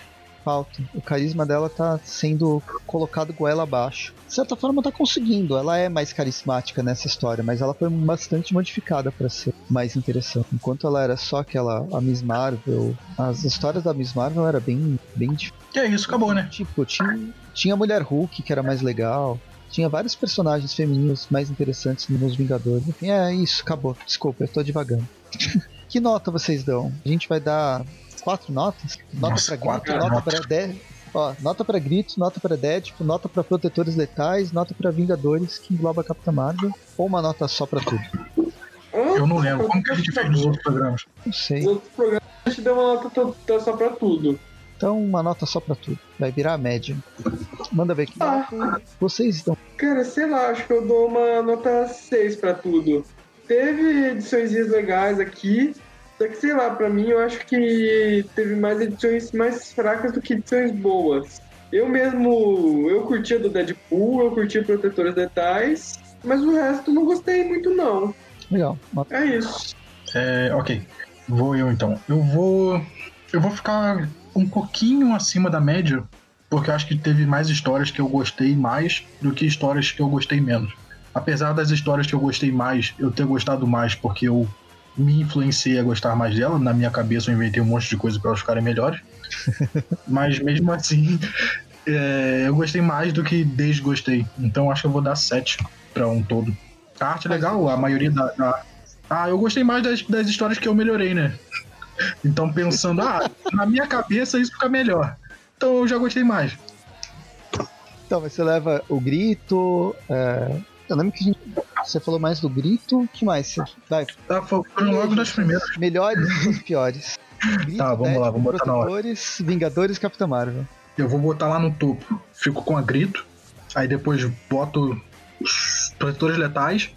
[SPEAKER 2] Falta. O carisma dela tá sendo colocado goela abaixo. De certa forma tá conseguindo. Ela é mais carismática nessa história, mas ela foi bastante modificada para ser mais interessante. Enquanto ela era só aquela a Miss Marvel, as histórias da Miss Marvel era bem bem difícil.
[SPEAKER 3] É isso, acabou, né?
[SPEAKER 2] Tipo, tinha tinha a Mulher Hulk, que era mais legal. Tinha vários personagens femininos mais interessantes nos Vingadores. Enfim, é isso, acabou. Desculpa, eu tô devagando. que nota vocês dão? A gente vai dar quatro notas? Nota
[SPEAKER 3] Nossa,
[SPEAKER 2] pra Grito, nota pra Dead. Ó, nota pra Gritos, nota pra Deadpool, nota pra Protetores Letais, nota pra Vingadores, que engloba a Capitã Marvel, ou uma nota só pra tudo?
[SPEAKER 3] Eu não lembro. Como que a gente fez nos outros programas?
[SPEAKER 2] Não sei.
[SPEAKER 4] Nos outros programas a gente deu uma nota só pra tudo.
[SPEAKER 2] Então, uma nota só pra tudo. Vai virar a média. Manda ver que ah. vocês estão.
[SPEAKER 4] Cara, sei lá, acho que eu dou uma nota 6 pra tudo. Teve edições legais aqui, só que sei lá, pra mim eu acho que teve mais edições mais fracas do que edições boas. Eu mesmo, eu curtia do Deadpool, eu curtia Protetores Detais, mas o resto não gostei muito não.
[SPEAKER 2] Legal.
[SPEAKER 4] É isso.
[SPEAKER 3] É, ok. Vou eu então. Eu vou. Eu vou ficar um pouquinho acima da média, porque eu acho que teve mais histórias que eu gostei mais do que histórias que eu gostei menos. Apesar das histórias que eu gostei mais, eu ter gostado mais porque eu me influenciei a gostar mais dela. Na minha cabeça eu inventei um monte de coisa para elas ficarem melhores. Mas mesmo assim, é, eu gostei mais do que desgostei. Então acho que eu vou dar 7 para um todo. A arte é legal, a maioria da, da. Ah, eu gostei mais das, das histórias que eu melhorei, né? Então pensando, ah, na minha cabeça isso fica melhor. Então eu já gostei mais.
[SPEAKER 2] Então, você leva o grito. É... Eu lembro que a gente... você falou mais do grito. O que mais? Vai.
[SPEAKER 3] Tá, foram logo das primeiras.
[SPEAKER 2] Melhores e piores.
[SPEAKER 3] Grito, tá, vamos lá, vamos botar na hora.
[SPEAKER 2] Vingadores e Capitã Marvel.
[SPEAKER 3] Eu vou botar lá no topo. Fico com a grito. Aí depois boto os protetores letais.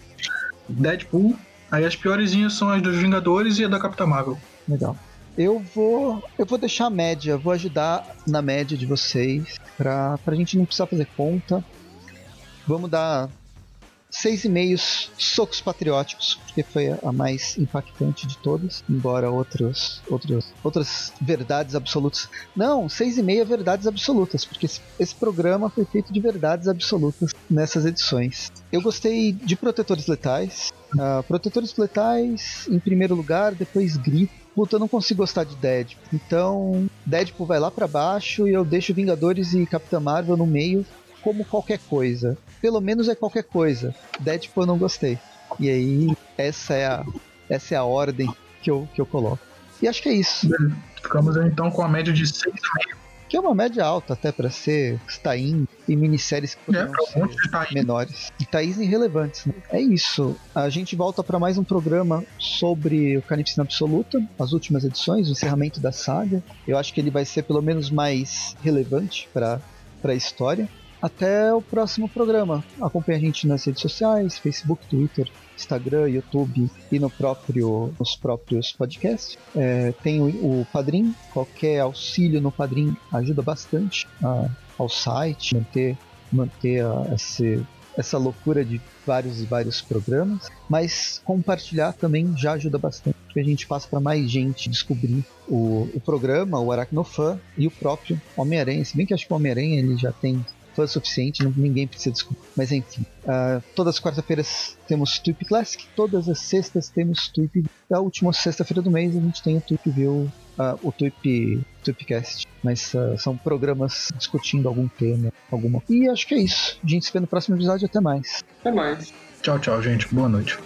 [SPEAKER 3] Deadpool. Aí as piorzinhas são as dos Vingadores e a da Capitã Marvel.
[SPEAKER 2] Legal. Eu vou, eu vou deixar a média, vou ajudar na média de vocês pra, pra gente não precisar fazer conta. Vamos dar seis e meios socos patrióticos, porque foi a mais impactante de todas, embora outros, outros, outras verdades absolutas. Não, seis e meia verdades absolutas, porque esse, esse, programa foi feito de verdades absolutas nessas edições. Eu gostei de Protetores Letais. Uh, Protetores Letais em primeiro lugar, depois Grito, puta, eu não consigo gostar de Deadpool. Então, Deadpool vai lá para baixo e eu deixo Vingadores e Capitã Marvel no meio como qualquer coisa. Pelo menos é qualquer coisa. Deadpool eu não gostei. E aí, essa é a, essa é a ordem que eu, que eu coloco. E acho que é isso.
[SPEAKER 3] Ficamos então com a média de 6,5
[SPEAKER 2] que é uma média alta até para ser Stein e minisséries que
[SPEAKER 3] poderiam
[SPEAKER 2] é, menores. E Thaís irrelevantes. Né? É isso. A gente volta para mais um programa sobre o Carnificina Absoluta, as últimas edições, o encerramento da saga. Eu acho que ele vai ser pelo menos mais relevante para a história. Até o próximo programa. Acompanhe a gente nas redes sociais, Facebook, Twitter, Instagram, YouTube e no próprio, nos próprios podcasts. É, tem o, o Padrim, qualquer auxílio no Padrim ajuda bastante a, ao site, manter, manter a, esse, essa loucura de vários e vários programas, mas compartilhar também já ajuda bastante, porque a gente passa para mais gente descobrir o, o programa, o Aracnofan e o próprio Homem-Aranha. Se bem que acho que o Homem-Aranha já tem fã suficiente, ninguém precisa desculpar. Mas enfim, uh, todas as quarta-feiras temos Tweep Classic, todas as sextas temos Tweep. A última sexta-feira do mês a gente tem o Tweep View, uh, o Tweep, Tweepcast. Mas uh, são programas discutindo algum tema, alguma. E acho que é isso. A gente se vê no próximo episódio. Até mais.
[SPEAKER 4] Até mais.
[SPEAKER 3] Tchau, tchau, gente. Boa noite.